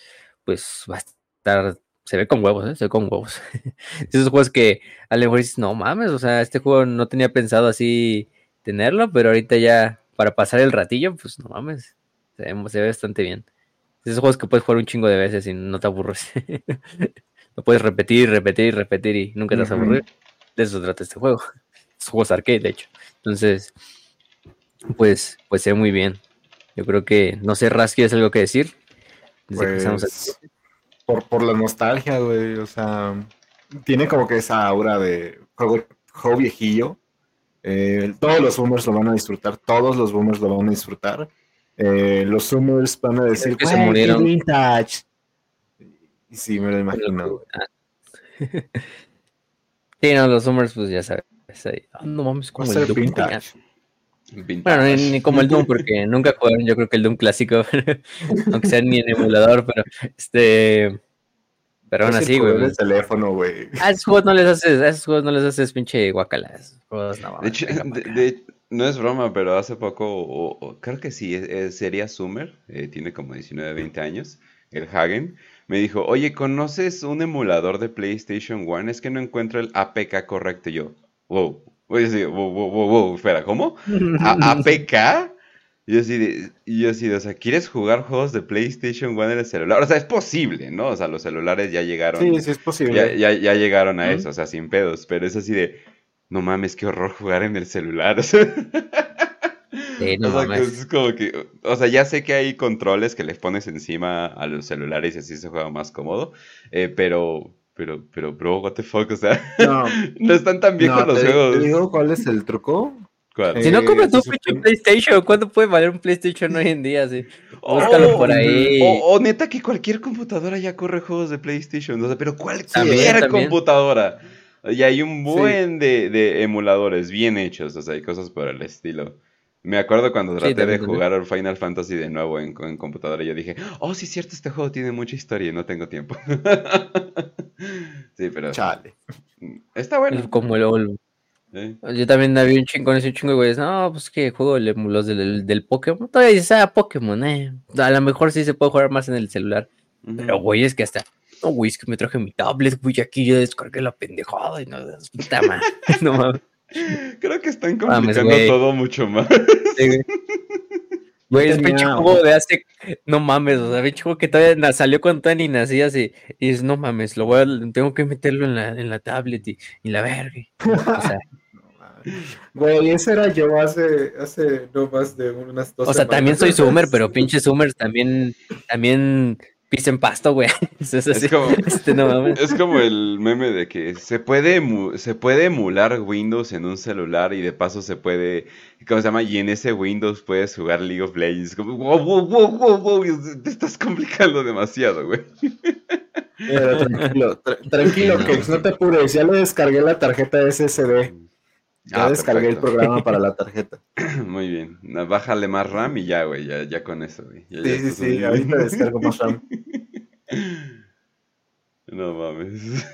pues va a estar se ve con huevos, ¿eh? se ve con huevos. Esos juegos que a lo mejor dices, no mames, o sea, este juego no tenía pensado así tenerlo, pero ahorita ya para pasar el ratillo, pues no mames, se ve, bastante bien. Esos juegos que puedes jugar un chingo de veces y no te aburres. Lo puedes repetir, repetir, repetir y nunca te vas a aburrir. De eso trata este juego. Es juegos arcade, de hecho. Entonces, pues, pues se ve muy bien. Yo creo que, no sé, Ras, ¿quieres algo que decir? Desde que empezamos pues, por, por la nostalgia, güey. O sea, tiene como que esa aura de juego, viejillo. Eh, todos los boomers lo van a disfrutar, todos los boomers lo van a disfrutar. Eh, los boomers van a decir que se murieron. Vintage. Sí, me lo imagino. sí, no, los boomers, pues ya sabes. Ah, no mames, como el Doom. Bueno, ni, como el Doom, porque nunca jugaron, yo creo que el Doom clásico, aunque sea ni en emulador, pero este. Pero aún así, güey. el teléfono, güey. A esos juegos no les haces, a esos juegos no les haces pinche guacalas. no, de hecho, no es broma, pero hace poco, creo que sí, sería Summer, eh, tiene como 19, 20 años, el Hagen, me dijo, oye, ¿conoces un emulador de PlayStation 1? Es que no encuentro el APK correcto. Y yo, wow, Oye, sí, wow, wow, wow, espera, ¿cómo? ¿A ¿APK? Y yo así de, y yo así de, o sea, ¿quieres jugar juegos de PlayStation 1 en el celular? O sea, es posible, ¿no? O sea, los celulares ya llegaron. Sí, sí es posible. Ya, ya, llegaron a eso, o sea, sin pedos. Pero es así de, no mames, qué horror jugar en el celular. Sí, no o sea, que es como que, o sea, ya sé que hay controles que les pones encima a los celulares y así se juega más cómodo, eh, pero, pero, pero, bro, what the fuck, o sea, no, no están tan viejos los juegos. ¿Te digo cuál es el truco? ¿Cuál? Si no compras un pinche PlayStation, ¿cuánto puede valer un PlayStation hoy en día? Sí? Búscalo por ahí. O, neta que cualquier computadora ya corre juegos de PlayStation, o sea, pero cualquier computadora. Y hay un buen de, de, emuladores bien hechos, o sea, hay cosas por el estilo. Me acuerdo cuando traté de jugar Final Fantasy de nuevo en, computadora y yo dije, oh, sí, cierto, este juego tiene mucha historia y no tengo tiempo. sí, pero... Chale. Está bueno. Como el... Yo también había un chingo ese chingo de güeyes. No, pues que juego los del, del Pokémon. Todavía dices, ah, Pokémon, eh. A lo mejor sí se puede jugar más en el celular. Pero, güey, es que hasta. No, güey, es que me traje mi tablet, güey, aquí yo descargué la pendejada y no, puta madre. no mames. Creo que están complicando todo mucho más. Güey, es pinche juego de hace. No mames, o sea, pinche juego que todavía salió cuando todavía ni nacías y, y es, no mames, lo voy a, tengo que meterlo en la, en la tablet y, y la verga. O sea. Güey, ese era yo hace, hace no más de unas dos O sea, también soy Summer, pero pinche Summer también, también Pisen pasto, güey. Es, como, este, es, como, el meme de que se puede, se puede emular Windows en un celular y de paso se puede, ¿cómo se llama? Y en ese Windows puedes jugar League of Legends. Como, wow, wow, wow, wow, te estás complicando demasiado, güey. tranquilo, tranquilo, que no te apures, ya le descargué la tarjeta SSD. Ya ah, descargué el programa para la tarjeta. Muy bien. Bájale más RAM y ya, güey. Ya, ya con eso, güey. sí, sí, sí. Ahorita descargo más RAM. No mames.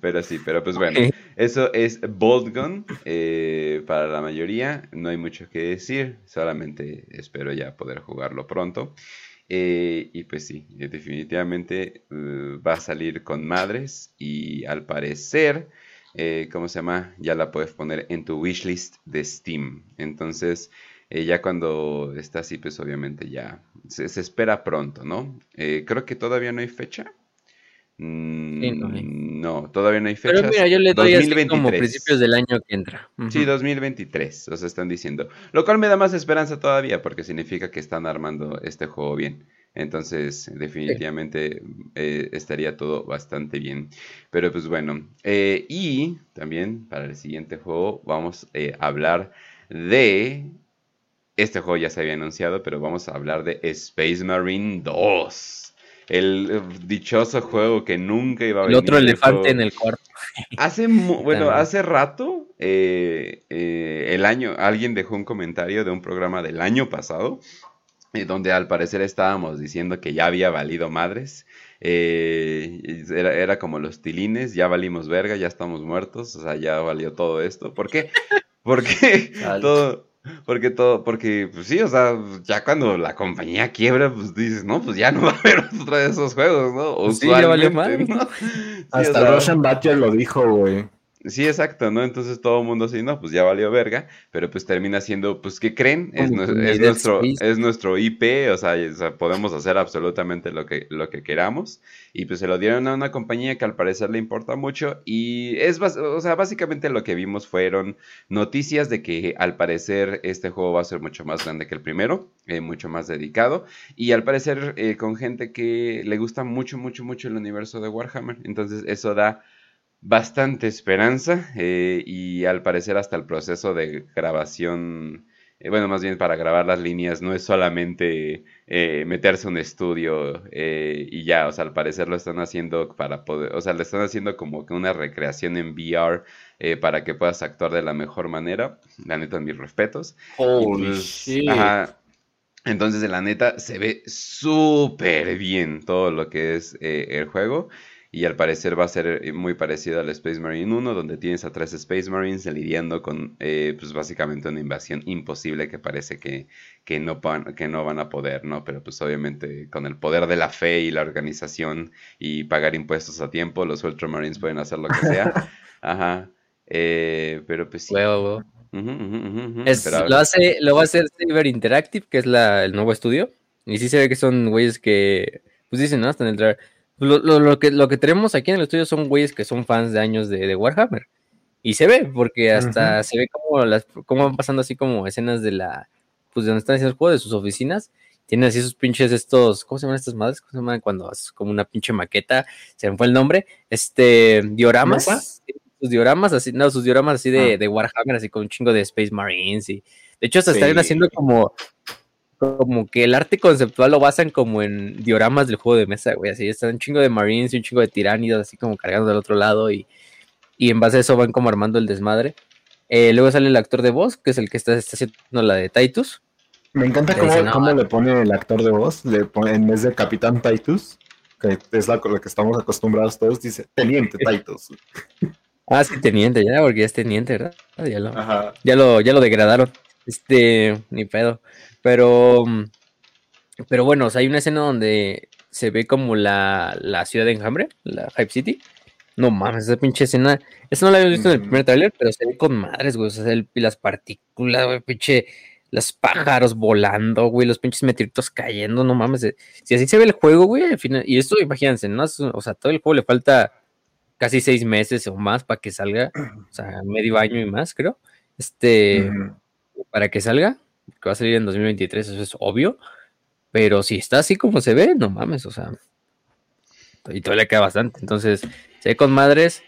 pero sí, pero pues bueno. Eso es Bolt Gun. Eh, para la mayoría no hay mucho que decir. Solamente espero ya poder jugarlo pronto. Eh, y pues sí, definitivamente eh, va a salir con madres. Y al parecer eh, ¿cómo se llama? Ya la puedes poner en tu wishlist de Steam. Entonces, eh, ya cuando está así, pues obviamente ya se, espera pronto, ¿no? Eh, creo que todavía no hay fecha. Mm, no, todavía no hay fecha. Pero mira, yo le doy 2023. como principios del año que entra. Sí, 2023, o sea, están diciendo. Lo cual me da más esperanza todavía, porque significa que están armando este juego bien. Entonces, definitivamente eh, estaría todo bastante bien. Pero pues bueno, eh, y también para el siguiente juego vamos eh, a hablar de... Este juego ya se había anunciado, pero vamos a hablar de Space Marine 2. El eh, dichoso juego que nunca iba a venir. El otro elefante en el cuarto. Hace, bueno, hace rato, eh, eh, el año, alguien dejó un comentario de un programa del año pasado, donde al parecer estábamos diciendo que ya había valido madres. era, era, como los tilines, ya valimos verga, ya estamos muertos, o sea, ya valió todo esto. ¿Por qué? Porque todo, porque todo, porque pues sí, o sea, ya cuando la compañía quiebra, pues dices, no, pues ya no va a haber otro de esos juegos, ¿no? Pues sí, ya vale mal. Hasta Roshan Batcher lo dijo, güey. Sí, exacto, ¿no? Entonces todo el mundo así, no, pues ya valió verga, pero pues termina siendo, pues, ¿qué creen? Es, nuestro, es nuestro IP, o sea, podemos hacer absolutamente lo que, lo que queramos, y pues se lo dieron a una compañía que al parecer le importa mucho, y es, o sea, básicamente lo que vimos fueron noticias de que al parecer este juego va a ser mucho más grande que el primero, eh, mucho más dedicado, y al parecer eh, con gente que le gusta mucho, mucho, mucho el universo de Warhammer, entonces eso da bastante esperanza eh, y al parecer hasta el proceso de grabación, eh, bueno, más bien para grabar las líneas no es solamente eh, meterse un estudio y ya, o sea, al parecer lo están haciendo para poder, o sea, le están haciendo como que una recreación en VR para que puedas actuar de la mejor manera, la neta, mis respetos. Pues, entonces, la neta, se ve súper bien todo lo que es el juego y al parecer va a ser eh, muy parecido al Space Marine 1, donde tienes a tres Space Marines lidiando con eh, pues básicamente una invasión imposible que parece que, que, no van, que no van a poder, ¿no? Pero pues obviamente con el poder de la fe y la organización y pagar impuestos a tiempo, los Ultramarines pueden hacer lo que sea. Ajá. Eh, pero pues sí. lo, hace, lo va a hacer Cyber Interactive, que es la, el nuevo estudio. Y sí se ve que son güeyes que, pues dicen, ¿no? Hasta en el trailer lo, lo, que, lo que tenemos aquí en el estudio son güeyes que son fans de años de, Warhammer. Y se ve, porque hasta se ve como las como van pasando así como escenas de la, pues de donde están haciendo el juego, de sus oficinas. Tienen así sus pinches estos, ¿cómo se llaman estas madres? ¿Cómo se llaman cuando es como una pinche maqueta? Se me fue el nombre. Este, dioramas. Sus dioramas así, no, sus dioramas así de, ah. de Warhammer, así con un chingo de Space Marines. Y de hecho, hasta están haciendo como como que el arte conceptual lo basan como en dioramas del juego de mesa, güey. Así están un chingo de marines y un chingo de tiránidos, así como cargando del otro lado. Y, en base a eso van como armando el desmadre. Eh, luego sale el actor de voz, que es el que está, haciendo la de Titus. Me encanta cómo, le pone el actor de voz. Le pone, en vez de Capitán Titus, que es la con la que estamos acostumbrados todos, dice Teniente Titus. ah, sí, Teniente, ya, porque ya es Teniente, ¿verdad? Ya lo, ya lo, ya lo degradaron. Este, ni pedo. Pero, pero bueno, o sea, hay una escena donde se ve como la, la ciudad de enjambre, la Hype City. No mames, esa pinche escena. Esa no la había visto en el primer trailer, pero se ve con madres, güey. O sea, las partículas, güey, pinche. Los pájaros volando, güey, los pinches meteoritos cayendo, no mames. Eh, si así se ve el juego, güey, al final. Y esto, imagínense, ¿no? O sea, todo el juego le falta casi seis meses o más para que salga. O sea, medio año y más, creo. Este. Para que salga que va a salir en 2023, eso es obvio. Pero si está así como se ve, no mames, o sea. Y todavía queda bastante. Entonces, ve con madres.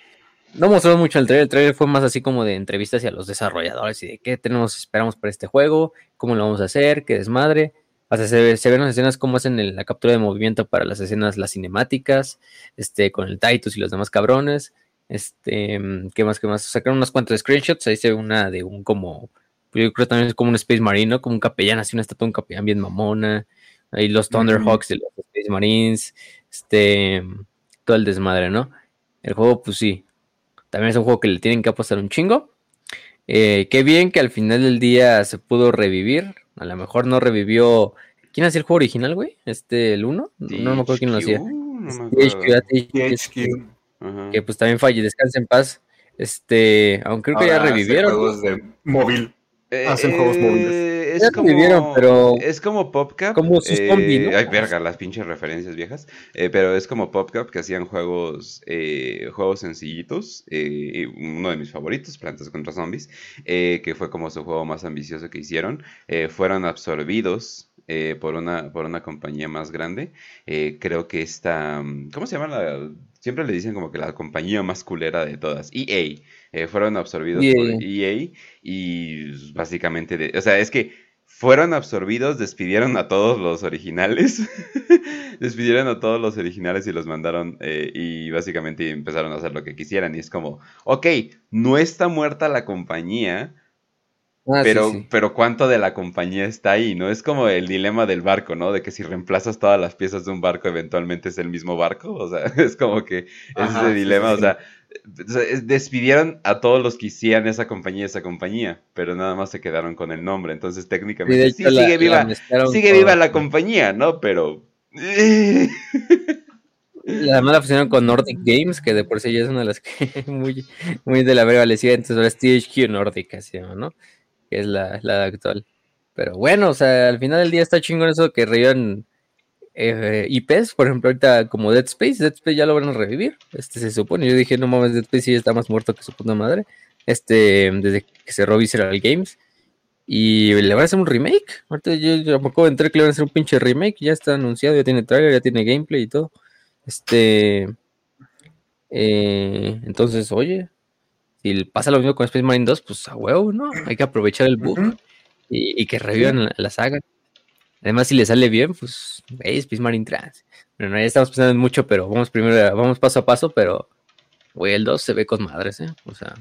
No mostró mucho el trailer. El trailer fue más así como de entrevistas hacia los desarrolladores y de qué tenemos, esperamos para este juego, cómo lo vamos a hacer, qué desmadre. Hasta se, se ven las escenas cómo hacen la captura de movimiento para las escenas, las cinemáticas, este, con el Titus y los demás cabrones. Este, ¿qué más, qué más? Sacaron unos cuantos screenshots. Ahí se ve una de un como yo creo que también es como un Space Marine, ¿no? Como un capellán, así una estatua un capellán bien mamona. Ahí los Thunderhawks de los Space Marines. Este. Todo el desmadre, ¿no? El juego, pues sí. También es un juego que le tienen que apostar un chingo. Eh, qué bien que al final del día se pudo revivir. A lo mejor no revivió. ¿Quién hacía el juego original, güey? Este, el 1. No, me acuerdo quién lo hacía. Que pues también falle. Descansa en paz. Este, aunque creo que ya revivieron. Juegos de móvil. Eh, Hacen juegos móviles. Eh, es como, pero es como PopCap. Como sus eh, Ay, verga, las pinches referencias viejas. pero es como PopCap que hacían juegos juegos sencillitos. uno de mis favoritos, Plantas contra Zombies, que fue como su juego más ambicioso que hicieron. fueron absorbidos por, una, por una compañía más grande. creo que esta. ¿Cómo se llama la siempre le dicen como que la compañía más culera de todas, EA, eh, fueron absorbidos por EA y básicamente, de, o sea, es que fueron absorbidos, despidieron a todos los originales, despidieron a todos los originales y los mandaron eh, y básicamente empezaron a hacer lo que quisieran y es como, ok, no está muerta la compañía, Ah, pero, pero cuánto de la compañía está ahí, ¿no? Es como el dilema del barco, ¿no? De que si reemplazas todas las piezas de un barco, eventualmente es el mismo barco. O sea, es como que es ese dilema. o sea, despidieron a todos los que hicieran esa compañía, esa compañía, pero nada más se quedaron con el nombre. Entonces, técnicamente, sí, sigue viva, sigue viva la compañía, ¿no? Pero. Además la fusionaron con Nordic Games, que de por sí ya es una de las que muy, muy de la verga le entonces ahora es THQ Nordic, así, ¿no? que es la, actual. Pero bueno, o sea, al final del día está chingón eso que reían eh, IPs, por ejemplo, ahorita como Dead Space, Dead Space ya lo van a revivir, este se supone, yo dije, no mames, Dead Space ya está más muerto que su puta madre, este, desde que cerró Visceral Games, y le van a hacer un remake, ahorita yo, de entrar que le van a hacer un pinche remake, ya está anunciado, ya tiene trailer, ya tiene gameplay y todo, este, eh, entonces, oye, si pasa lo mismo con Space Marine 2, pues a huevo, ¿no? Hay que aprovechar el bug y, que revivan la, saga. Además, si le sale bien, pues, hey, Space Marine 3. Bueno, ya estamos pensando en mucho, pero vamos primero, vamos paso a paso, pero, güey, el 2 se ve con madres, ¿eh? O sea,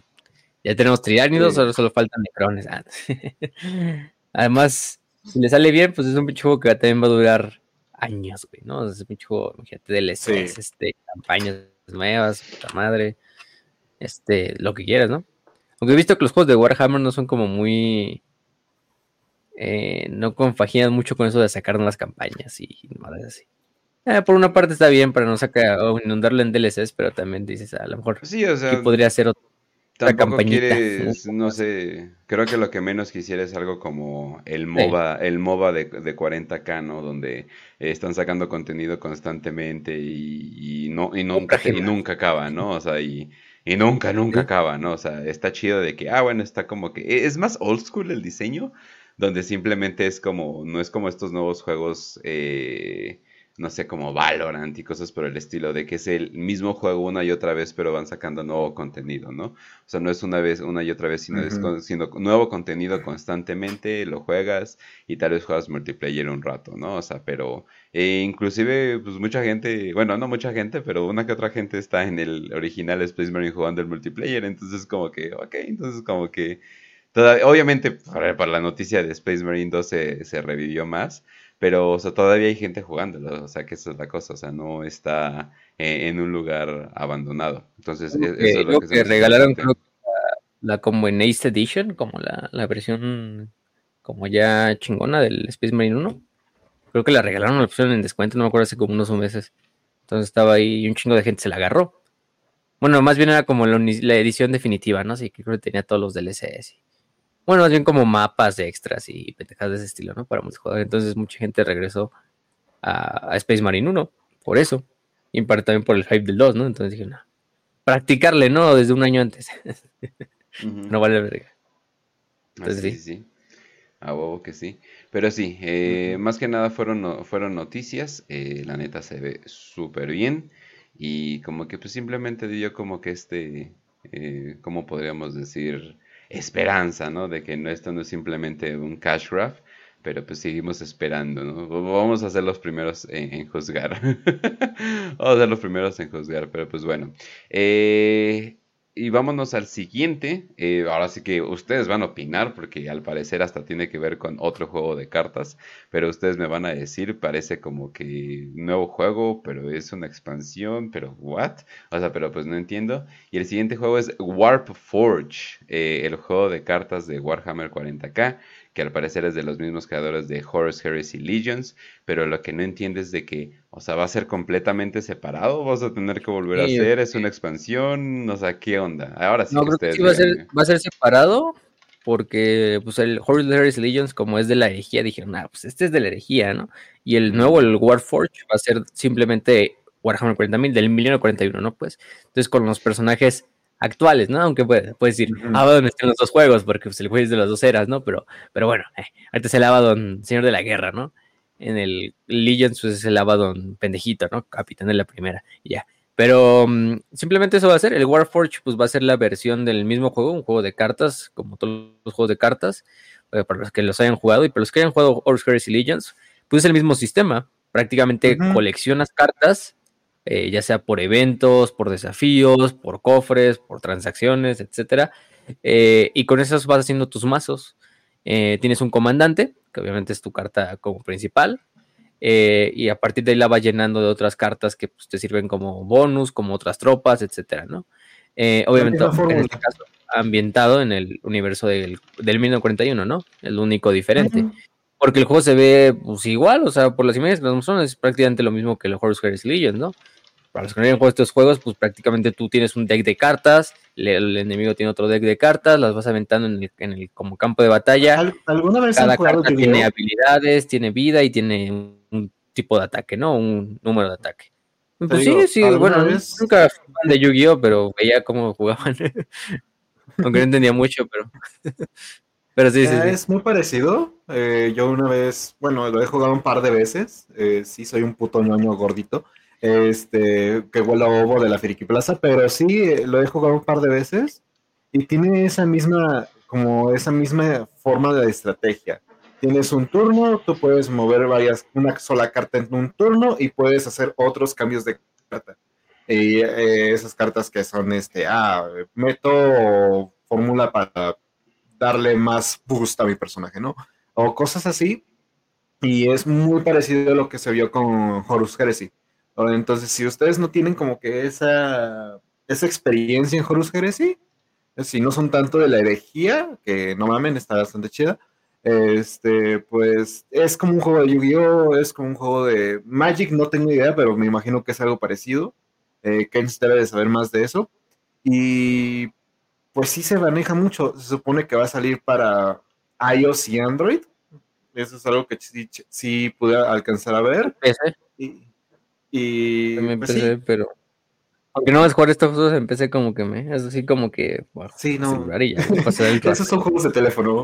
ya tenemos triánidos, solo, solo faltan necrones. Ah. Además, si le sale bien, pues es un pinche juego que también va a durar años, güey, ¿no? Es un pinche juego, imagínate, DLCs, este, campañas nuevas, puta madre este, lo que quieras, ¿no? Aunque he visto que los juegos de Warhammer no son como muy... Eh, no compaginan mucho con eso de sacar nuevas campañas y madres así. Eh, por una parte está bien para no sacar o inundarlo en DLCs, pero también dices, a lo mejor sí, o sea, podría ser otra campañita. ¿no? sé, creo que lo que menos quisiera es algo como el MOBA, el MOBA de, 40k, ¿no? Donde están sacando contenido constantemente y, no, y nunca, y nunca acaba, ¿no? O sea, y y nunca, nunca acaba, ¿no? O sea, está chido de que, ah, bueno, está como que. Es más old school el diseño, donde simplemente es como. No es como estos nuevos juegos. Eh, no sé, como Valorant y cosas por el estilo, de que es el mismo juego una y otra vez, pero van sacando nuevo contenido, ¿no? O sea, no es una vez, una y otra vez, sino es nuevo contenido constantemente, lo juegas y tal vez juegas multiplayer un rato, ¿no? O sea, pero eh, inclusive, pues mucha gente, bueno, no mucha gente, pero una que otra gente está en el original Space Marine jugando el multiplayer, entonces como que, ok, entonces como que... obviamente, para, para, la noticia de Space Marine 2 se, se revivió más, pero, o sea, todavía hay gente jugándolo, o sea, que eso es la cosa, o sea, no está eh, en un lugar abandonado. Entonces, e, eso es lo que, que regalaron, creo la, como en Ace Edition, como la, la versión como ya chingona del Space Marine 1. Creo que la regalaron, la pusieron en descuento, no me acuerdo hace como unos meses. Entonces estaba ahí y un chingo de gente se la agarró. Bueno, más bien era como la, edición definitiva, ¿no? Así que creo que tenía todos los DLCs. Bueno, más bien como mapas de extras y pendejadas de ese estilo, ¿no? Para multijugador. Entonces mucha gente regresó a, Space Marine 1 por eso. Y en parte también por el hype del 2, ¿no? Entonces dije, no. Practicarle, ¿no? Desde un año antes. no vale la verga. Entonces sí. sí. A huevo que sí. Pero sí, eh, más que nada fueron, fueron noticias. Eh, la neta se ve súper bien. Y como que pues simplemente dio como que este, eh, ¿cómo podríamos decir? Esperanza, ¿no? De que no, esto no es simplemente un cash grab, pero pues seguimos esperando, ¿no? Vamos a ser los primeros en, juzgar. Vamos a ser los primeros en juzgar, pero pues bueno. Eh, y vámonos al siguiente. Eh, ahora sí que ustedes van a opinar, porque al parecer hasta tiene que ver con otro juego de cartas. Pero ustedes me van a decir, parece como que nuevo juego, pero es una expansión, pero what? O sea, pero pues no entiendo. Y el siguiente juego es Warp Forge, eh, el juego de cartas de Warhammer 40k que al parecer es de los mismos creadores de Horus Heresy Legions, pero lo que no entiendes es de que, o sea, va a ser completamente separado, vas a tener que volver a hacer, es una expansión, o sea, ¿qué onda? Ahora sí no, creo que sí va, a ser, va a ser separado, porque pues el Horus Heresy Legions, como es de la herejía, dijeron, ah, pues este es de la herejía, ¿no? Y el nuevo, el Warforge, va a ser simplemente Warhammer 40.000 del milenio 41, ¿no? Pues, entonces con los personajes actuales, ¿no? Aunque puedes decir, Abaddon está en los dos juegos, porque pues, el juego es de las dos eras, ¿no? Pero, pero bueno, eh, ahorita es el Abaddon, señor de la guerra, ¿no? En el Legends pues, es el Abaddon pendejito, ¿no? Capitán de la primera, y ya. Pero mm, simplemente eso va a ser. El Warforge pues va a ser la versión del mismo juego, un juego de cartas, como todos los juegos de cartas, eh, para los que los hayan jugado y para los que hayan jugado Horus Heresy Legends, pues es el mismo sistema. Prácticamente coleccionas cartas, eh, ya sea por eventos, por desafíos, por cofres, por transacciones, etcétera. eh, y con esas vas haciendo tus mazos. Eh, tienes un comandante, que obviamente es tu carta como principal. y a partir de ahí la vas llenando de otras cartas que pues, te sirven como bonus, como otras tropas, etcétera, ¿no? Obviamente, en este caso, ambientado en el universo del, del 1941, ¿no? El único diferente. Porque el juego se ve pues, igual, o sea, por las imágenes que nos mostraron es prácticamente lo mismo que el Horus Heresy Legends, ¿no? Para los que no hayan jugado estos juegos, pues prácticamente tú tienes un deck de cartas, le- el enemigo tiene otro deck de cartas, las vas aventando en el, en el- como campo de batalla. ¿Al- ¿Alguna vez Cada han jugado carta tiene habilidades, tiene vida y tiene un, un tipo de ataque, ¿no? Un número de ataque. Pues digo, sí, sí, ¿alguna bueno, vez? nunca fui fan de Yu-Gi-Oh, pero veía cómo jugaban. Aunque no entendía mucho, pero. pero sí, sí, sí. Es muy parecido. Eh, yo una vez, bueno, lo he jugado un par de veces. Eh, sí, soy un puto ñoño gordito. Este, que huele a ovo de la Friki Plaza, pero sí, eh, lo he jugado un par de veces. Y tiene esa misma, como esa misma forma de estrategia. Tienes un turno, tú puedes mover varias, una sola carta en un turno y puedes hacer otros cambios de carta. Y eh, esas cartas que son, este, ah, meto fórmula para darle más boost a mi personaje, ¿no? O cosas así. Y es muy parecido a lo que se vio con Horus Heresy. Entonces, si ustedes no tienen como que esa, esa experiencia en Horus Heresy, si no son tanto de la herejía, que no mamen, está bastante chida, este, pues es como un juego de Yu-Gi-Oh!, es como un juego de Magic, no tengo idea, pero me imagino que es algo parecido. Eh, Ken debe de saber más de eso. Y pues sí se maneja mucho. Se supone que va a salir para iOS y Android. Eso es algo que sí, sí pude alcanzar a ver. PC, Y, y también pues, sí, pero. Aunque no vas a jugar estos juegos en PC, como que me. Es así como que. bueno, Sí, no. y ya, esos son juegos de teléfono. No-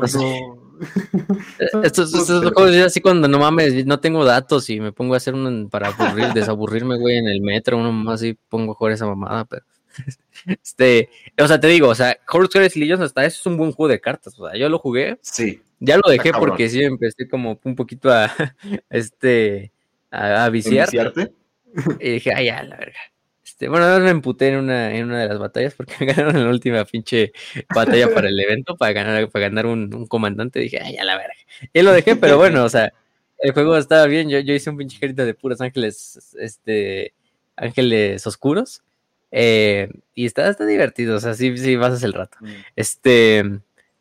Estos, Juegos estos de juegos yo así cuando no mames, no tengo datos y me pongo a hacer un para aburrir, desaburrirme, güey, en el metro, uno más y pongo a jugar esa mamada, pero este, o sea, te digo, o sea, Horus Heresy Legends hasta eso es un buen juego de cartas, o sea, yo lo jugué, Sí, ya lo dejé porque sí empecé como un poquito a este a, a viciar. y dije, ay, ya, la verga. Este, bueno, además me emputé en una, en una de las batallas porque me ganaron en la última pinche batalla para el evento, para ganar, para ganar un, un comandante. Dije, ay, ya la verga. Y lo dejé, pero bueno, o sea, el juego estaba bien. Yo, yo hice un pinche carita de puros ángeles, este, ángeles oscuros. eh, y está, está divertido, o sea, sí, sí, pasas el rato. Este,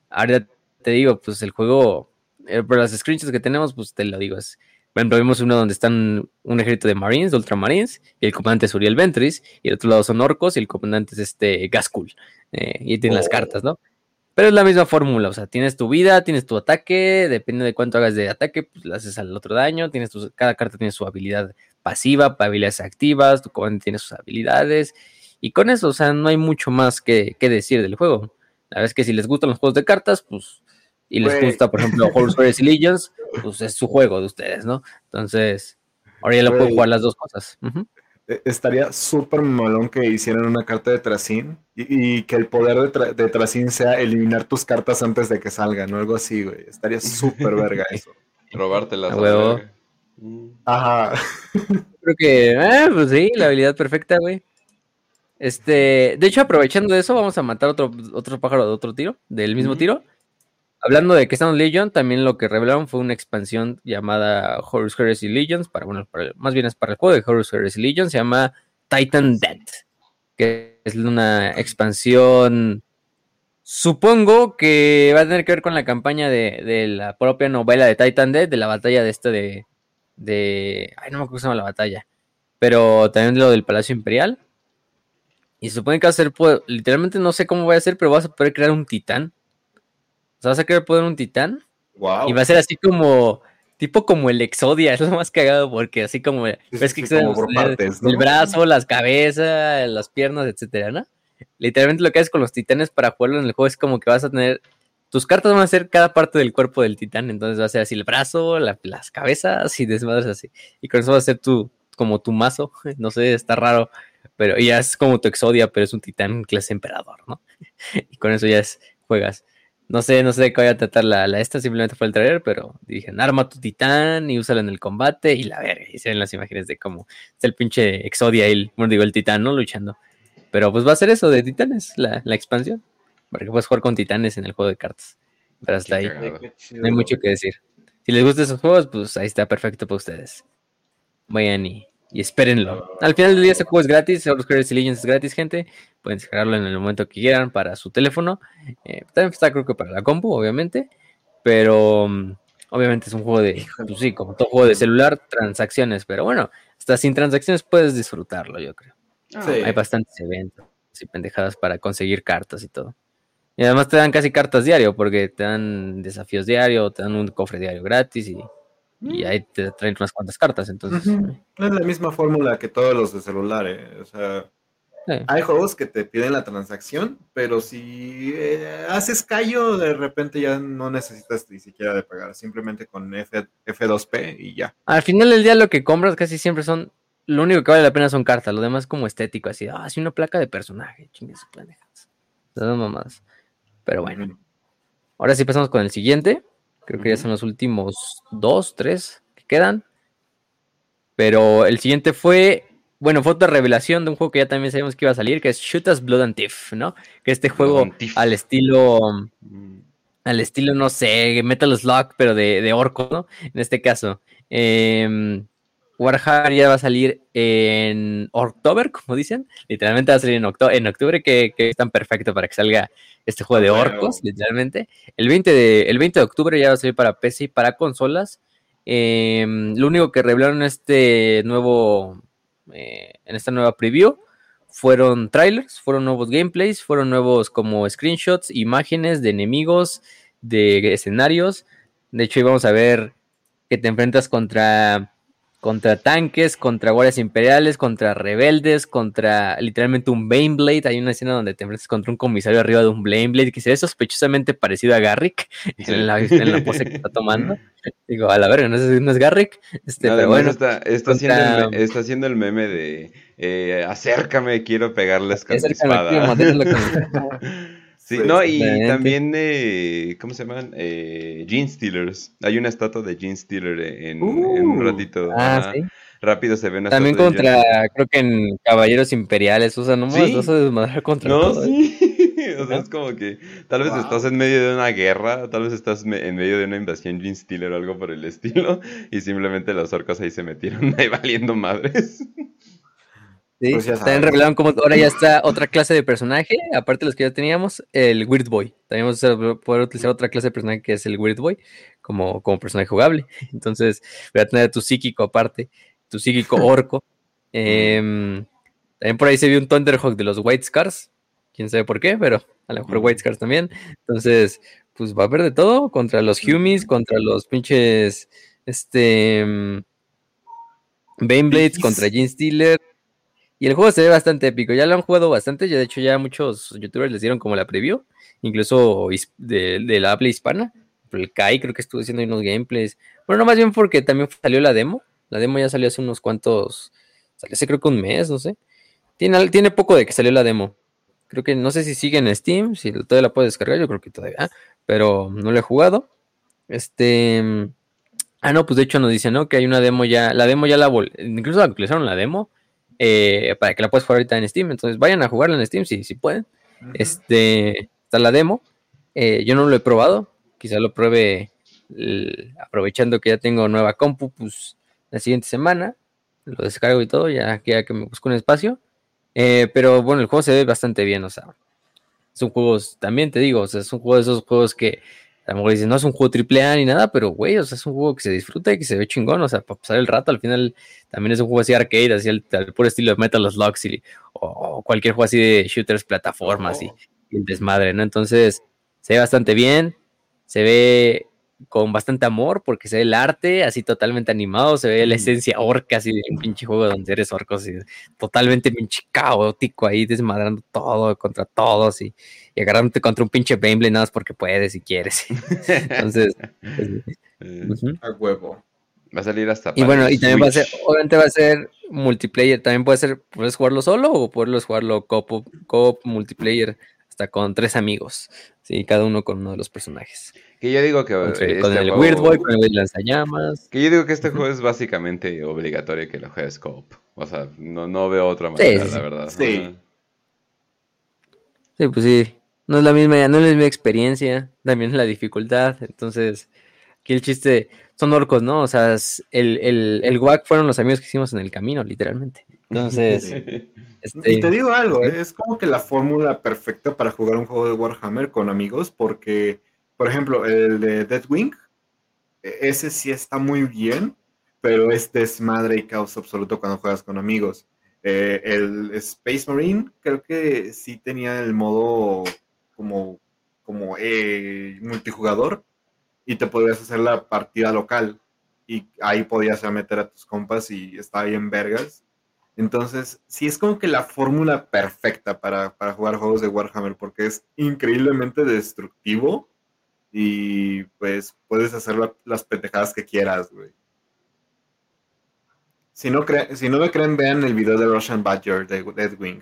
ahora te digo, pues el juego, eh, por las screenshots que tenemos, pues te lo digo, es, por ejemplo, vemos uno donde están un ejército de Marines, de Ultramarines, y el comandante es Uriel Ventris, y el otro lado son orcos, y el comandante es este Gaskul, eh, y tienen las Oh. cartas, ¿no? Pero es la misma fórmula, o sea, tienes tu vida, tienes tu ataque, depende de cuánto hagas de ataque, pues le haces al otro daño, tienes tus- cada carta tiene su habilidad pasiva, habilidades activas, tu comandante tiene sus habilidades, y con eso, o sea, no hay mucho más que, que decir del juego. La verdad es que si les gustan los juegos de cartas, pues, y les gusta, por ejemplo, Horus Heresy Legends, pues es su juego de ustedes, ¿no? Entonces, ahora ya lo pueden Güey. jugar las dos cosas. Eh, Estaría súper malón que hicieran una carta de Tracín y, y que el poder de, Tra- de Tracín sea eliminar tus cartas antes de que salgan o algo así, güey. Estaría súper verga eso. Robártelas huevo. Ajá. Creo que, eh, pues sí, la habilidad perfecta, güey. Este, de hecho, aprovechando de eso, vamos a matar otro, otro pájaro de otro tiro, del mismo tiro. Hablando de que Sound Legion, también lo que revelaron fue una expansión llamada Horus Heresy Legions, para, bueno, para- más bien es para el juego de Horus Heresy Legions, se llama Titan Dead, que es una expansión, supongo que va a tener que ver con la campaña de, la propia novela de Titan Dead, de la batalla de este de, de, ay, no me acuerdo cómo se llama la batalla, pero también lo del Palacio Imperial. Y se supone que va a ser, pues, literalmente no sé cómo va a ser, pero vas a poder crear un titán. O sea, vas a querer poner un titán Wow. y va a ser así como, tipo como el Exodia, es lo más cagado porque así como, ves que sí, como por nos trae partes, ¿no? el brazo, las cabezas, las piernas, etcétera, ¿no? Literalmente lo que haces con los titanes para jugarlo en el juego es como que vas a tener, tus cartas van a ser cada parte del cuerpo del titán, entonces va a ser así el brazo, la- las cabezas y desmadres así. Y con eso va a ser tu, como tu mazo, no sé, está raro. pero ya es como tu Exodia, pero es un titán clase emperador, ¿no? y con eso ya es, juegas. No sé, no sé de qué voy a tratar la, la esta, simplemente fue el trailer, pero dije, arma tu titán y úsalo en el combate y la verga. Y se ven las imágenes de cómo está el pinche Exodia, el, bueno, digo, el titán, ¿no? Luchando. Pero pues va a ser eso de titanes, la, la expansión. Para que puedas jugar con titanes en el juego de cartas. Pero hasta ahí. No hay mucho que decir. Si les gustan esos juegos, pues ahí está perfecto para ustedes. Vayan y, y espérenlo. Al final del día ese juego es gratis, Horus Heroes Legends es gratis, gente. Pueden descargarlo en el momento que quieran para su teléfono. Eh, también está creo que para la compu, obviamente. Pero um, obviamente es un juego de, pues sí, como todo juego de celular, transacciones. Pero bueno, hasta sin transacciones puedes disfrutarlo, yo creo. Sí. Hay bastantes eventos y pendejadas para conseguir cartas y todo. Y además te dan casi cartas diario, porque te dan desafíos diario, te dan un cofre diario gratis y, y ahí te traen unas cuantas cartas. Entonces, Ujú. Es la misma fórmula que todos los de celular, eh, O sea, eh, hay juegos que te piden la transacción, pero si eh, haces callo, de repente ya no necesitas ni siquiera de pagar, simplemente con F, F2P y ya. al final del día lo que compras casi siempre son, lo único que vale la pena son cartas, lo demás como estético, así, ah, sí, una placa de personaje, chingues, pendejas. Esas mamadas. Pero bueno. Ahora sí pasamos con el siguiente. Creo que ya son los últimos dos, tres que quedan. Pero el siguiente fue, bueno, fue otra revelación de un juego que ya también sabíamos que iba a salir, que es Shoot Us Blood and Thief, ¿no? Que este juego al estilo, Mm, al estilo, no sé, Metal Slug, pero de, de orco, ¿no? En este caso. Em, Warhammer ya va a salir en octubre, como dicen. Literalmente va a salir en, en octubre, que, que es tan perfecto para que salga este juego de Bueno. orcos, literalmente. El 20, de, el 20 de octubre ya va a salir para PC y para consolas. Em, lo único que revelaron en este nuevo, eh, en esta nueva preview fueron trailers, fueron nuevos gameplays, fueron nuevos como screenshots, imágenes de enemigos, de escenarios. De hecho, íbamos a ver que te enfrentas contra, contra tanques, contra guardias imperiales, contra rebeldes, contra literalmente un Baneblade. Hay una escena donde te enfrentas contra un comisario arriba de un Baneblade que se ve sospechosamente parecido a Garrick Sí. en, la, en la pose que está tomando. Digo, a la verga, no es, no es Garrick. Este, No, pero bueno, está, está, haciendo el, está haciendo el meme de eh, acércame, quiero pegarles con mi espada. Sí, Sí, no, y también, eh, ¿cómo se llaman? Eh, Gene Stealers. Hay una estatua de Gene Stealer en, en un Uh. ratito. Ah, sí. Rápido se ve una También de contra, creo que en Caballeros Imperiales, o sea, no Sí. vas a desmadrar contra No, todo. ¿eh? sí. O sea, es como que tal vez Wow. estás en medio de una guerra, tal vez estás me- en medio de una invasión Gene Stealer o algo por el estilo, y simplemente los orcos ahí se metieron ahí valiendo madres. Sí, Pues también revelaron como ahora ya está otra clase de personaje, aparte de los que ya teníamos, el Weird Boy. También vamos a poder utilizar otra clase de personaje que es el Weird Boy como, como personaje jugable. Entonces, voy a tener tu psíquico aparte, tu psíquico orco. Em, también por ahí se vio un Thunderhawk de los White Scars. Quién sabe por qué, pero a lo mejor. White Scars también. Entonces, pues va a haber de todo contra los Humies, contra los pinches. Este. mm, Baneblades, contra Gene Stealer. Y el juego se ve bastante épico. Ya lo han jugado bastante. Ya de hecho, ya muchos youtubers les dieron como la preview. Incluso de, de la habla hispana. El Kai creo que estuvo haciendo unos gameplays. Bueno, no más bien porque también salió la demo. La demo ya salió hace unos cuantos. Salió hace creo que un mes, no sé. Tiene, tiene poco de que salió la demo. Creo que no sé si sigue en Steam, si todavía la puedes descargar, yo creo que todavía, pero no la he jugado. Este. Ah, no, pues de hecho nos dice, ¿no? Que hay una demo ya. La demo ya la Incluso actualizaron la demo. Eh, para que la puedas jugar ahorita en Steam. Entonces vayan a jugarla en Steam si, si pueden. Este. Está la demo. eh, yo no lo he probado. Quizá lo pruebe el- aprovechando que ya tengo nueva compu, pues la siguiente semana. Lo descargo y todo, ya que, ya que me busco un espacio. Eh, pero bueno, el juego se ve bastante bien, o sea. Son juegos, también te digo, o sea, es un juego de esos juegos que a lo mejor dicen, no es un juego triple A ni nada, pero güey, o sea, es un juego que se disfruta y que se ve chingón, o sea, para pasar el rato, al final también es un juego así arcade, así al, puro estilo de Metal Slug y- o, o cualquier juego así de shooters, plataformas y, Oh. y el desmadre, ¿no? Entonces, se ve bastante bien, se ve con bastante amor porque se ve el arte así totalmente animado, se ve la esencia orca así de un pinche juego donde eres orco así totalmente pinche caótico ahí desmadrando todo contra todos y, y agarrándote contra un pinche Beyblade nada más porque puedes y quieres. Entonces, pues. A huevo. Va a salir hasta Y bueno, y también va a ser, obviamente va a ser multiplayer, también puede ser, puedes jugarlo solo o puedes jugarlo co-op, co-op multiplayer hasta con tres amigos, sí, cada uno con uno de los personajes. Que yo digo que Con, este con el juego- Weird Boy, con el lanzallamas. Que yo digo que este juego es básicamente obligatorio que lo juegues co-op. O sea, no, no veo otra manera, sí, la verdad. Sí. Sí, pues sí, no es la misma, no es la misma experiencia, también es la dificultad, entonces, aquí el chiste, son orcos, ¿no? O sea, el, el, el WAC fueron los amigos que hicimos en el camino, literalmente. Entonces, este, Y te digo algo. ¿eh? es como que la fórmula perfecta para jugar un juego de Warhammer con amigos, porque, por ejemplo, el de Deathwing, e- ese sí está muy bien, pero es desmadre y caos absoluto cuando juegas con amigos. Eh, el Space Marine creo que sí tenía el modo como, como eh, multijugador y te podías hacer la partida local y ahí podías ya meter a tus compas y estaba bien vergas. Entonces, sí es como que la fórmula perfecta para, para jugar juegos de Warhammer, porque es increíblemente destructivo y pues puedes hacer la- las pendejadas que quieras, güey. Si no, cre- si no me creen, vean el video de Russian Badger de Deadwing.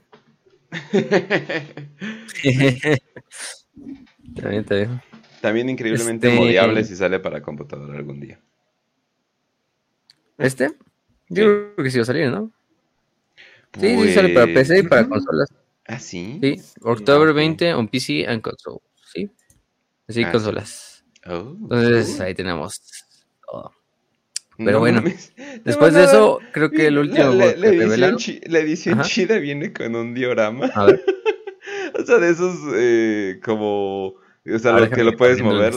también te digo. También increíblemente Este- modiable si sale para computadora algún día. ¿Este? Yo creo que sí va a salir, ¿no? Sí, sí, sale para PC y para consolas. ¿Ah, sí? Sí, October ok. 20 on PC and console. Sí, sí, Ah, consolas. Oh. Entonces ahí tenemos todo. No pero bueno, mames. Después de eso, creo que el último la, edición, revelaron. chi- la edición Ajá. chida viene con un diorama. A ver, O sea, de esos eh, como... O sea, ver, los que lo puedes mover.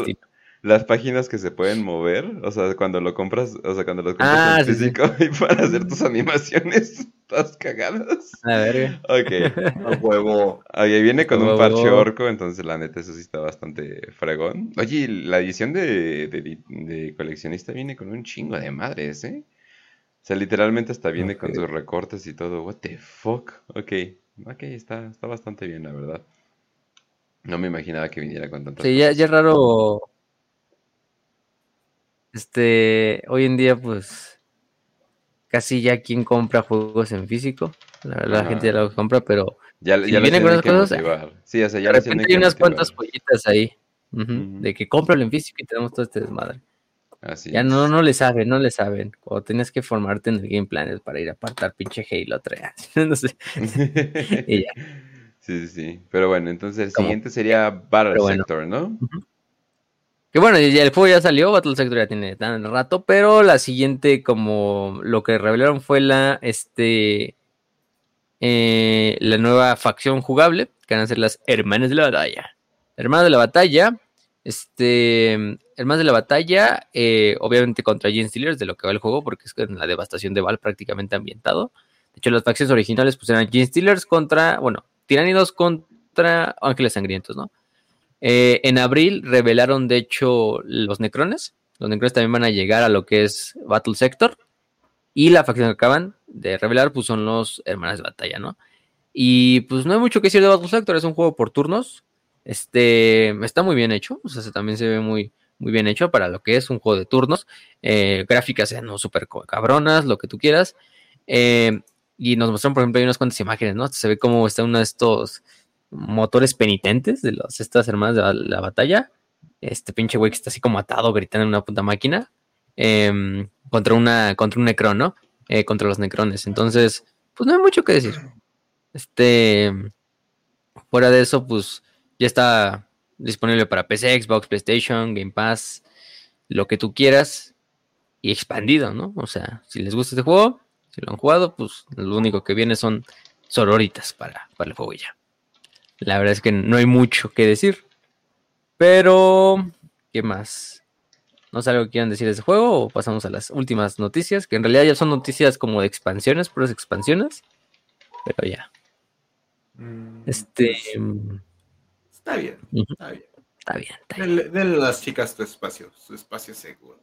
Las páginas que se pueden mover. O sea, cuando lo compras. O sea, cuando lo compras Ah, en sí, sí. físico. Y para hacer tus animaciones. Todas cagadas. A ver, Ok. A huevo. Oye, viene con un parche orco, entonces la neta eso sí está bastante fregón. Oye, la edición de, de- de coleccionista viene con un chingo de madres, ¿eh? O sea, literalmente hasta viene con sus recortes y todo. What the fuck? Ok, ok, está, está bastante bien, la verdad. No me imaginaba que viniera con tantas Sí, ya, ya es raro. Este, hoy en día, pues, casi ya quien compra juegos en físico. La verdad, la gente ya los compra, pero Ya, si ya vienen con esas cosas, motivar. Sí, o sea, ya de repente hay unas motivar. cuantas joyitas ahí. De que cómpralo en físico y tenemos todo este desmadre. Así Ya es. no, no le saben, no le saben. Cuando tenías que formarte en el Game Planet para ir a apartar pinche Halo 3. no sé. Y ya. Sí, sí, sí. Pero bueno, entonces el ¿Cómo? siguiente sería Battle Pero bueno. Sector, ¿no? Que bueno, el juego ya salió, Battle Sector ya tiene tan rato, pero la siguiente, como lo que revelaron fue la, este, eh, la nueva facción jugable, que van a ser las Hermanas de la Batalla. Hermanas de la Batalla, este, Hermanas de la Batalla, eh, obviamente contra Gen Stealers, de lo que va el juego, porque es la devastación de Val prácticamente ambientado. De hecho, las facciones originales pues eran Gen Stealers contra, bueno, Tiránidos contra Ángeles Sangrientos, ¿no? Eh, en abril revelaron, de hecho, los Necrones. Los Necrones también van a llegar a lo que es Battle Sector. Y la facción que acaban de revelar, pues son los Hermanas de Batalla, ¿no? Y pues no hay mucho que decir de Battle Sector, es un juego por turnos. Este está muy bien hecho, o también se ve muy, muy bien hecho para lo que es un juego de turnos. Eh, gráficas no súper cabronas, lo que tú quieras. Eh, y nos mostraron, por ejemplo, hay unas cuantas imágenes, ¿no? Se ve como está uno de estos motores penitentes de los, estas hermanas de la, la batalla. Este pinche güey que está así como atado, gritando en una puta máquina. em, contra una, contra un necrón, ¿no? Eh, contra los necrones. Entonces, pues no hay mucho que decir. Este. Fuera de eso, pues ya está disponible para PC, Xbox, PlayStation, Game Pass, lo que tú quieras. Y expandido, ¿no? O sea, si les gusta este juego, si lo han jugado, pues lo único que viene son sororitas para, para el juego y ya. La verdad es que no hay mucho que decir. Pero, ¿qué más? ¿No sé algo que quieran decir de ese juego? O pasamos a las últimas noticias, que en realidad ya son noticias como de expansiones, puras expansiones. Pero ya. Mm, Este. pues, Está bien, está bien. Está bien, está bien. Denle, denle a las chicas tu espacio, su espacio seguro.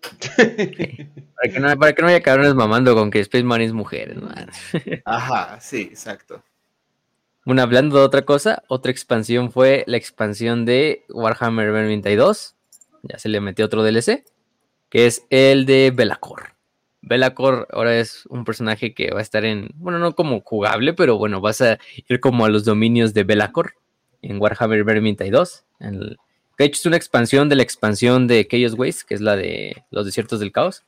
Para que, no, para que no haya cabrones mamando con que Space Marine es mujeres, ¿no? Ajá, sí, exacto. Bueno, hablando de otra cosa, otra expansión fue la expansión de Warhammer 2022. Ya se le metió otro DLC. que es el de Belacor. Belacor ahora es un personaje que va a estar en, bueno, no como jugable, pero bueno, vas a ir como a los dominios de Belacor en Warhammer Vermintide 2. En de hecho, es una expansión de la expansión de Chaos Waste, que es la de los desiertos del caos.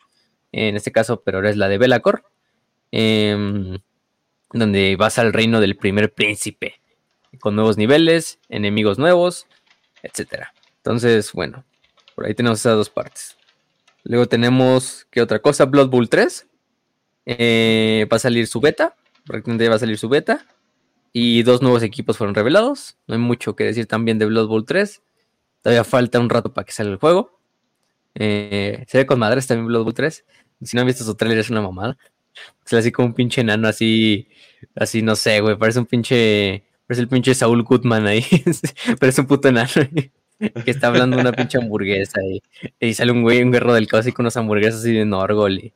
En este caso, pero ahora es la de Belacor. Em, donde vas al reino del primer príncipe. Con nuevos niveles, enemigos nuevos, etc. Entonces, bueno, por ahí tenemos esas dos partes. Luego tenemos, ¿qué otra cosa? Blood Bowl 3. Eh, va a salir su beta. Prácticamente va a salir su beta. Y dos nuevos equipos fueron revelados. No hay mucho que decir también de Blood Bowl 3. Todavía falta un rato para que salga el juego. Eh, se ve con madres también Blood Bowl 3. Si no han visto su trailer es una mamada. Es así como un pinche enano así, así no sé, güey. Parece un pinche, parece el pinche Saul Goodman ahí. parece un puto enano que está hablando de una pinche hamburguesa y, y, sale un güey, un guerrero del caos así con unas hamburguesas así de Norgol. Y,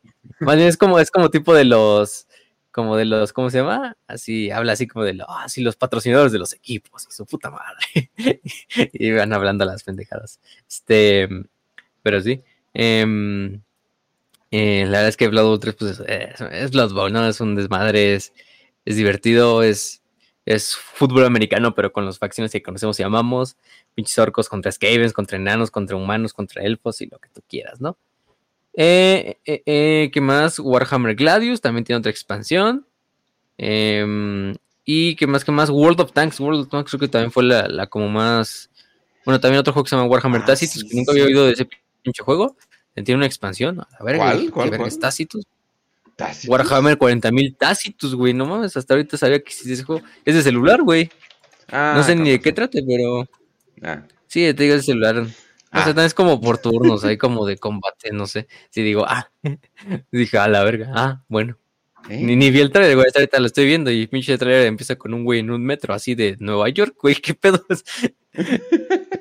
es como, es como tipo de los, como de los, ¿cómo se llama? Así, habla así como de los, así los patrocinadores de los equipos y su puta madre. y van hablando las pendejadas. Este, pero sí. Eh, eh, la verdad es que Blood Bowl 3 pues, es, es, Blood Bowl, ¿no? Es un desmadre, es, es divertido, es, es fútbol americano, pero con los facciones que conocemos y amamos. Pinches orcos contra skavens, contra enanos, contra humanos, contra elfos y lo que tú quieras, ¿no? Eh, eh, eh, ¿Qué más? Warhammer Gladius también tiene otra expansión. Em, y ¿qué más? ¿Qué más? World of Tanks. World of Tanks creo que también fue la, la como más... Bueno, también otro juego que se llama Warhammer ah, Tacitus, sí, que nunca había oído de ese pinche juego. Tiene una expansión. A ver, ¿cuál? ¿Cuál, ¿qué cuál? Tacitus? ¿Tacitus? Warhammer 40.000 Tacitus, güey. No mames, hasta ahorita sabía que ese juego es de celular, güey. Ah, no sé ni de qué trate, pero. Ah. Sí, te digo de celular. O sea, ah. es como por turnos, ahí como de combate, no sé. Si digo, ah, dije, a la verga, ah, bueno. ¿Eh? Ni, ni vi el trailer, güey, ahorita lo estoy viendo y pinche trailer empieza con un güey en un metro así de Nueva York, güey, qué pedo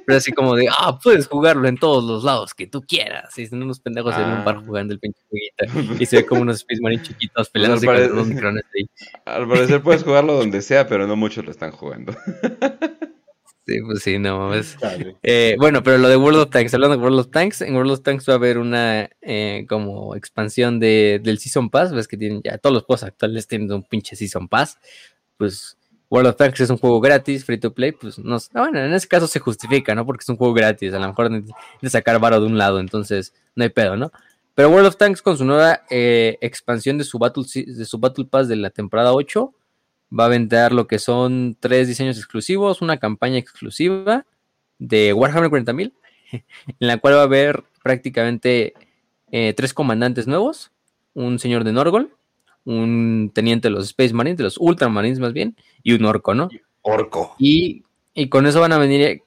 Pero así como de, ah, puedes jugarlo en todos los lados que tú quieras. Y son unos pendejos ah. en un bar jugando el pinche jueguito. Y se ve como unos Space Marine chiquitos peleándose pues con unos micrones ahí. Al parecer puedes jugarlo donde sea, pero no muchos lo están jugando. Sí, pues sí, no mames. Eh, bueno, pero lo de World of Tanks, hablando de World of Tanks, en World of Tanks va a haber una eh, como expansión de, del Season Pass, ves que tienen ya todos los juegos actuales tienen un pinche Season Pass, pues World of Tanks es un juego gratis, free to play, pues no bueno, en ese caso se justifica, ¿no? Porque es un juego gratis, a lo mejor de sacar varo de un lado, entonces no hay pedo, ¿no? Pero World of Tanks con su nueva eh, expansión de su, Battle, de su Battle Pass de la temporada 8 va a vender lo que son tres diseños exclusivos, una campaña exclusiva de Warhammer 40.000, en la cual va a haber prácticamente eh, tres comandantes nuevos, un señor de Norgol, un teniente de los Space Marines, de los Ultramarines más bien, y un orco, ¿no? Orco. Y, y con eso van a venir,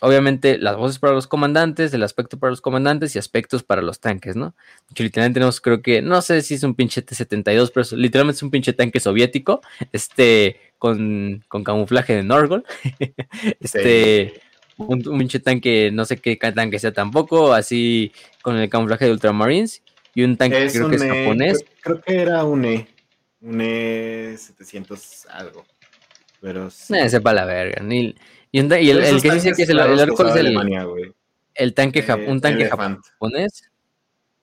obviamente, las voces para los comandantes, el aspecto para los comandantes y aspectos para los tanques, ¿no? Que literalmente tenemos, creo que, no sé si es un pinche T-72, pero es, literalmente es un pinche tanque soviético, este, con, con camuflaje de Norgol, este... Sí. Un, un, pinche tanque, no sé qué tanque sea tampoco, así con el camuflaje de Ultramarines y un tanque es creo un que es e, japonés. Creo, creo, que era un E, un E700 algo. Pero sí. Eh, sepa la verga. Ni, y, un, y el, el, que dice que es el, el orco es el, Alemania, el tanque, eh, un tanque japonés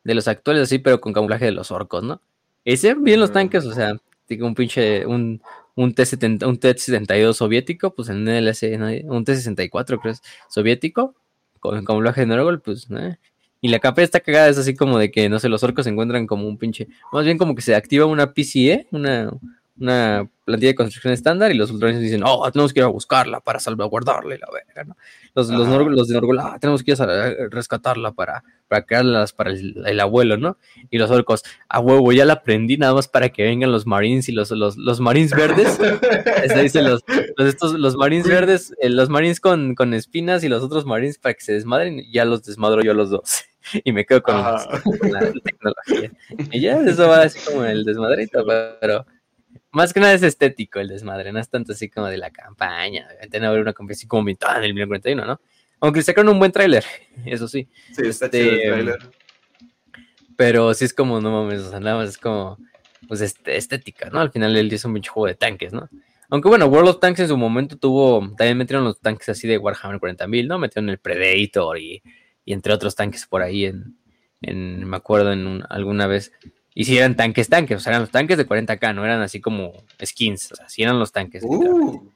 de los actuales así, pero con camuflaje de los orcos, ¿no? Ese bien los tanques, o sea, un pinche, un, un T-70, un T-72 soviético, pues en el LS, ¿no? un T-64 creo soviético, con camuflaje de Norgol, pues, ¿eh? Y la capa está cagada, es así como de que, no sé, los orcos se encuentran como un pinche. Más bien como que se activa una PCE, una, una plantilla de construcción estándar, y los ultramarines dicen, oh, tenemos que ir a buscarla para salvaguardarla y la verga, ¿no? Los, los, los de Norgol, ah, tenemos que ir a rescatarla para, para crearlas para el, el, abuelo, ¿no? Y los orcos, a huevo, ya la aprendí nada más para que vengan los marines y los, los, los marines verdes. se dice los, los, estos, los marines verdes, eh, los marines con, con espinas y los otros marines para que se desmadren, ya los desmadro yo los dos. y me quedo con, los, con la tecnología. Y ya eso va así como el desmadrito, pero más que nada es estético el desmadre, no es tanto así como de la campaña. Deben haber una campaña así como mitad en el 1941, ¿no? Aunque sacaron un buen tráiler, eso sí. Sí, está este, chido el tráiler. Pero sí es como, no mames, o sea, nada más es como, pues este, estética, ¿no? Al final él es un pinche juego de tanques, ¿no? Aunque bueno, World of Tanks en su momento tuvo, también metieron los tanques así de Warhammer 40.000, ¿no? Metieron el Predator y, y entre otros tanques por ahí en, en, me acuerdo en un- alguna vez. Y si eran tanques, tanques, o sea, eran los tanques de 40k, no eran así como skins, o sea, sí eran los tanques. Uh,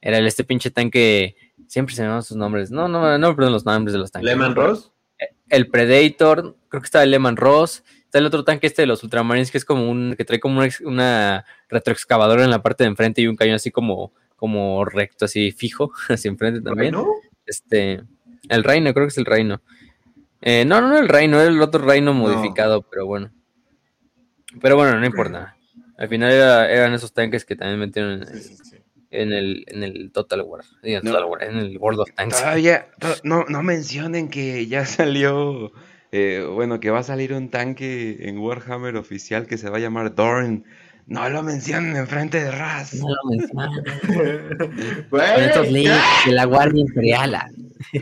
Era este pinche tanque, siempre se me llaman sus nombres, no, no, no me perdón los nombres de los tanques. Lemon Rose. El Predator, creo que estaba el Lehman Ross, está el otro tanque este de los Ultramarines que es como un, que trae como una, ex- una retroexcavadora en la parte de enfrente y un cañón así como, como recto, así fijo, hacia enfrente también. ¿No? Este, el Reino, creo que es el Reino. Eh, no, no, no el Reino, era el otro Reino modificado, pero bueno. Pero bueno, no importa. Al final era- eran esos tanques que también metieron en, Sí, sí, sí. en el, en el Total War. En No. Total War, en el World of Tanks. Todavía, to- no, no mencionen que ya salió, eh, bueno, que va a salir un tanque en Warhammer oficial que se va a llamar Dorn. No lo mencionen enfrente de Raz. No lo mencionan. Güey, Estos leyes de la Guardia Imperial. ah. Sí.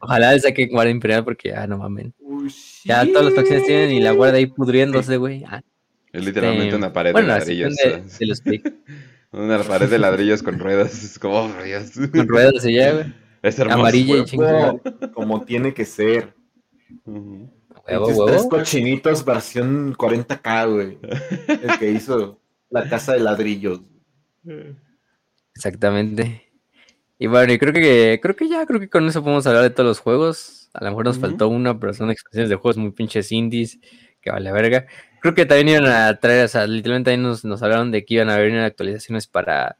Ojalá saquen Guardia Imperial porque ya no mamen. uy, Ya sí. todas las facciones tienen y la Guardia ahí pudriéndose, güey. Ah, Es literalmente este, una pared bueno, de ladrillos. de, de los Una pared de ladrillos con ruedas. Es como, oh, con ruedas y ya, güey. Es hermoso. Amarilla y chingada. como tiene que ser. Ujú. Huevo, Tres cochinitos versión 40k, güey. El que hizo la casa de ladrillos. Exactamente. Y bueno, y creo que creo que ya, creo que con eso podemos hablar de todos los juegos. A lo mejor nos faltó una, pero son expansiones de juegos muy pinches indies, que vale verga. Creo que también iban a traer, o sea, literalmente ahí nos, nos hablaron de que iban a haber actualizaciones para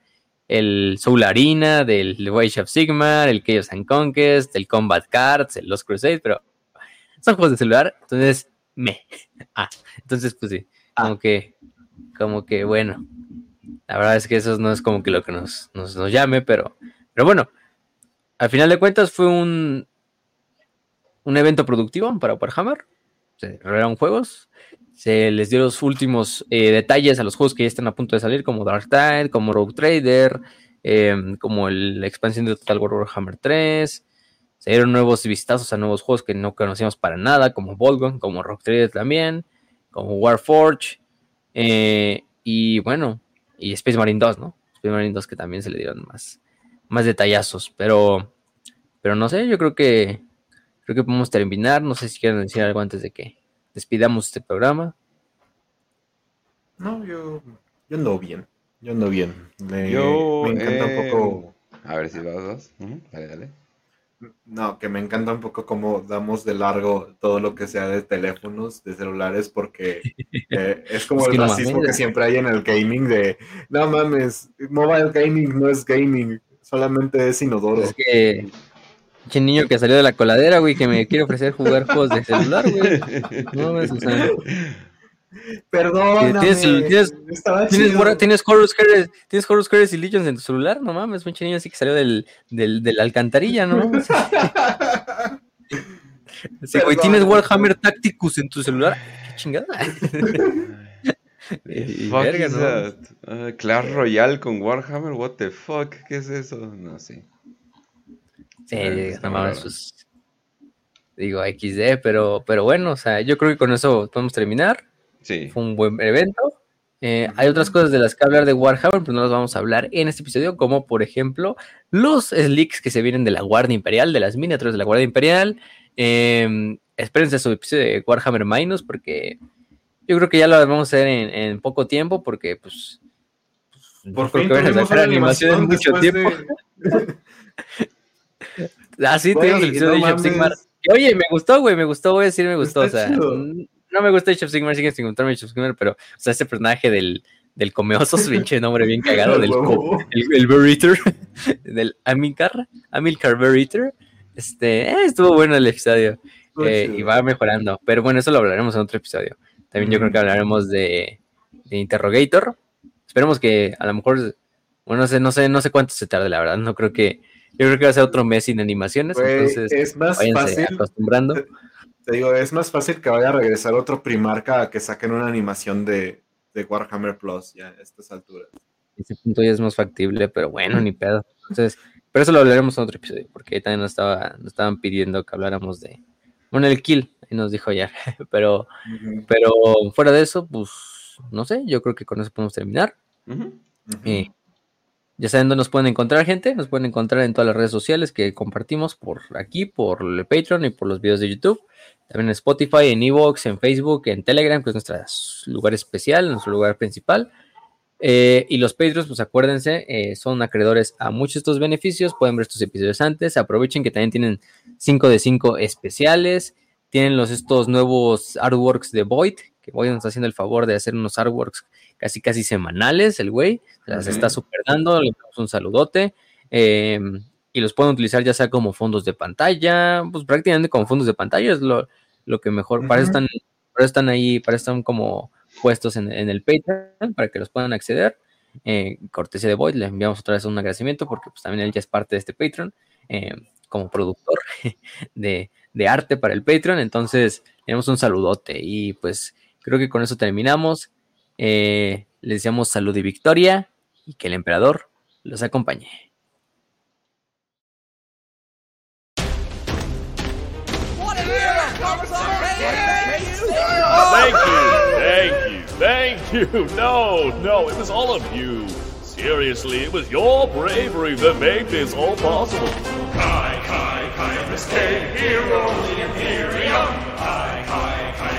el Soul Arena, del Age of Sigmar, el Chaos and Conquest, el Combat Cards, el Lost Crusade, pero son juegos de celular, entonces me. Ah, entonces pues sí, como que, como que bueno. La verdad es que eso no es como que lo que nos, nos, nos llame, pero, pero bueno, al final de cuentas fue un, un evento productivo para Warhammer. Se revelaron juegos, se les dio los últimos eh, detalles a los juegos que ya están a punto de salir, como Dark Tide, como Rogue Trader, em, como el- la expansión de Total War Warhammer 3. Se dieron nuevos vistazos a nuevos juegos que no conocíamos para nada, como Volgon, como Rogue Trader también, como Warforge. eh, y bueno, y Space Marine 2, ¿no? Space Marine 2 que también se le dieron más, más detallazos, pero, pero no sé, yo creo que creo que podemos terminar, no sé si quieren decir algo antes de que despidamos este programa. No, yo, yo ando bien. Yo ando bien. Me, Yo, me encanta eh, un poco. A ver si vas, vas. Dale, dale. No, que me encanta un poco cómo damos de largo todo lo que sea de teléfonos, de celulares, porque eh, es como Es el racismo que siempre hay en el gaming de, no mames, mobile gaming no es gaming, solamente es inodoro. Es que pinche niño que salió de la coladera, güey, que me quiere ofrecer jugar juegos de celular, güey. No mames, o sea, Perdóname. Tienes tienes- ¿Tienes, tienes Horus tienes Horus Heresy Legions en tu celular, no mames, pinche niño así que salió del, del, de la alcantarilla, ¿no? mames. Sí, güey, tienes Warhammer Tacticus en tu celular, qué chingada. Y fuck verga, is ¿no? that? Ah, Clash Royale con Warhammer, what the fuck, ¿qué es eso? No sé. Sí, Ah, está no mames, pues, digo XD, pero, pero bueno, o sea, yo creo que con eso podemos terminar. Sí. Fue un buen evento. Eh, hay otras cosas de las que hablar de Warhammer, pero no las vamos a hablar en este episodio, como por ejemplo los leaks que se vienen de la Guardia Imperial, de las miniaturas de la Guardia Imperial. Eh, espérense su episodio de Warhammer Minus, porque yo creo que ya lo vamos a hacer en, en poco tiempo, porque pues. Por creo fin que van a tuvimos sacar una animación en animación mucho tiempo. de- Ah, sí, Güey, tuvimos el episodio no de. Sigmar. Oye, me gustó, güey, me gustó, voy a decir, me gustó. Está o sea, chido. No me gusta Age of Sigmar, siguen sin gustarme Age of Sigmar, pero, o sea, ese personaje del, del comeosos, pinche nombre bien cagado, del el, el Bear Eater, del Amilcar, Amilcar Bear Eater, este, eh, estuvo bueno el episodio, eh, y va mejorando, pero bueno, eso lo hablaremos en otro episodio. También yo creo que hablaremos de, de Interrogator, esperemos que a lo mejor, bueno, no sé, no sé, no sé cuánto se tarde, la verdad, no creo que, yo creo que va a ser otro mes sin animaciones, entonces es más fácil, acostumbrando. Te digo, es más fácil que vaya a regresar otro Primarca a que saquen una animación de, de Warhammer Plus ya a estas alturas. Ese punto ya es más factible, pero bueno, ni pedo. Entonces, pero eso lo hablaremos en otro episodio, porque ahí también nos, estaba, nos estaban pidiendo que habláramos de. Bueno, el kill, ahí nos dijo ayer. Pero, pero fuera de eso, pues, no sé, yo creo que con eso podemos terminar. Eh, Ya saben dónde nos pueden encontrar, gente. Nos pueden encontrar en todas las redes sociales que compartimos por aquí, por el Patreon y por los videos de YouTube. También en Spotify, en Evox, en Facebook, en Telegram, que es nuestro lugar especial, nuestro lugar principal. Eh, y los Patreons, pues acuérdense, eh, son acreedores a muchos de estos beneficios. Pueden ver estos episodios antes. Aprovechen que también tienen 5 de 5 especiales. Tienen los, estos nuevos artworks de Void, que Void nos está haciendo el favor de hacer unos artworks casi casi semanales, el güey. Se está super dando, le damos un saludote. Em, y los pueden utilizar ya sea como fondos de pantalla, pues prácticamente como fondos de pantalla es lo, que mejor. Para eso están, para están ahí, para eso están como puestos en, el Patreon para que los puedan acceder. Eh, cortesía de Void, le enviamos otra vez un agradecimiento porque pues también él ya es parte de este Patreon eh, como productor de, arte para el Patreon. Entonces, tenemos un saludote y pues creo que con eso terminamos. Eh, les deseamos salud y victoria y que el emperador los acompañe. Thank you, thank you, thank you. No, no, it was all of you. Seriously, it was your bravery that made this all possible. Kai, Kai, Kai, this K, hero, the Imperium.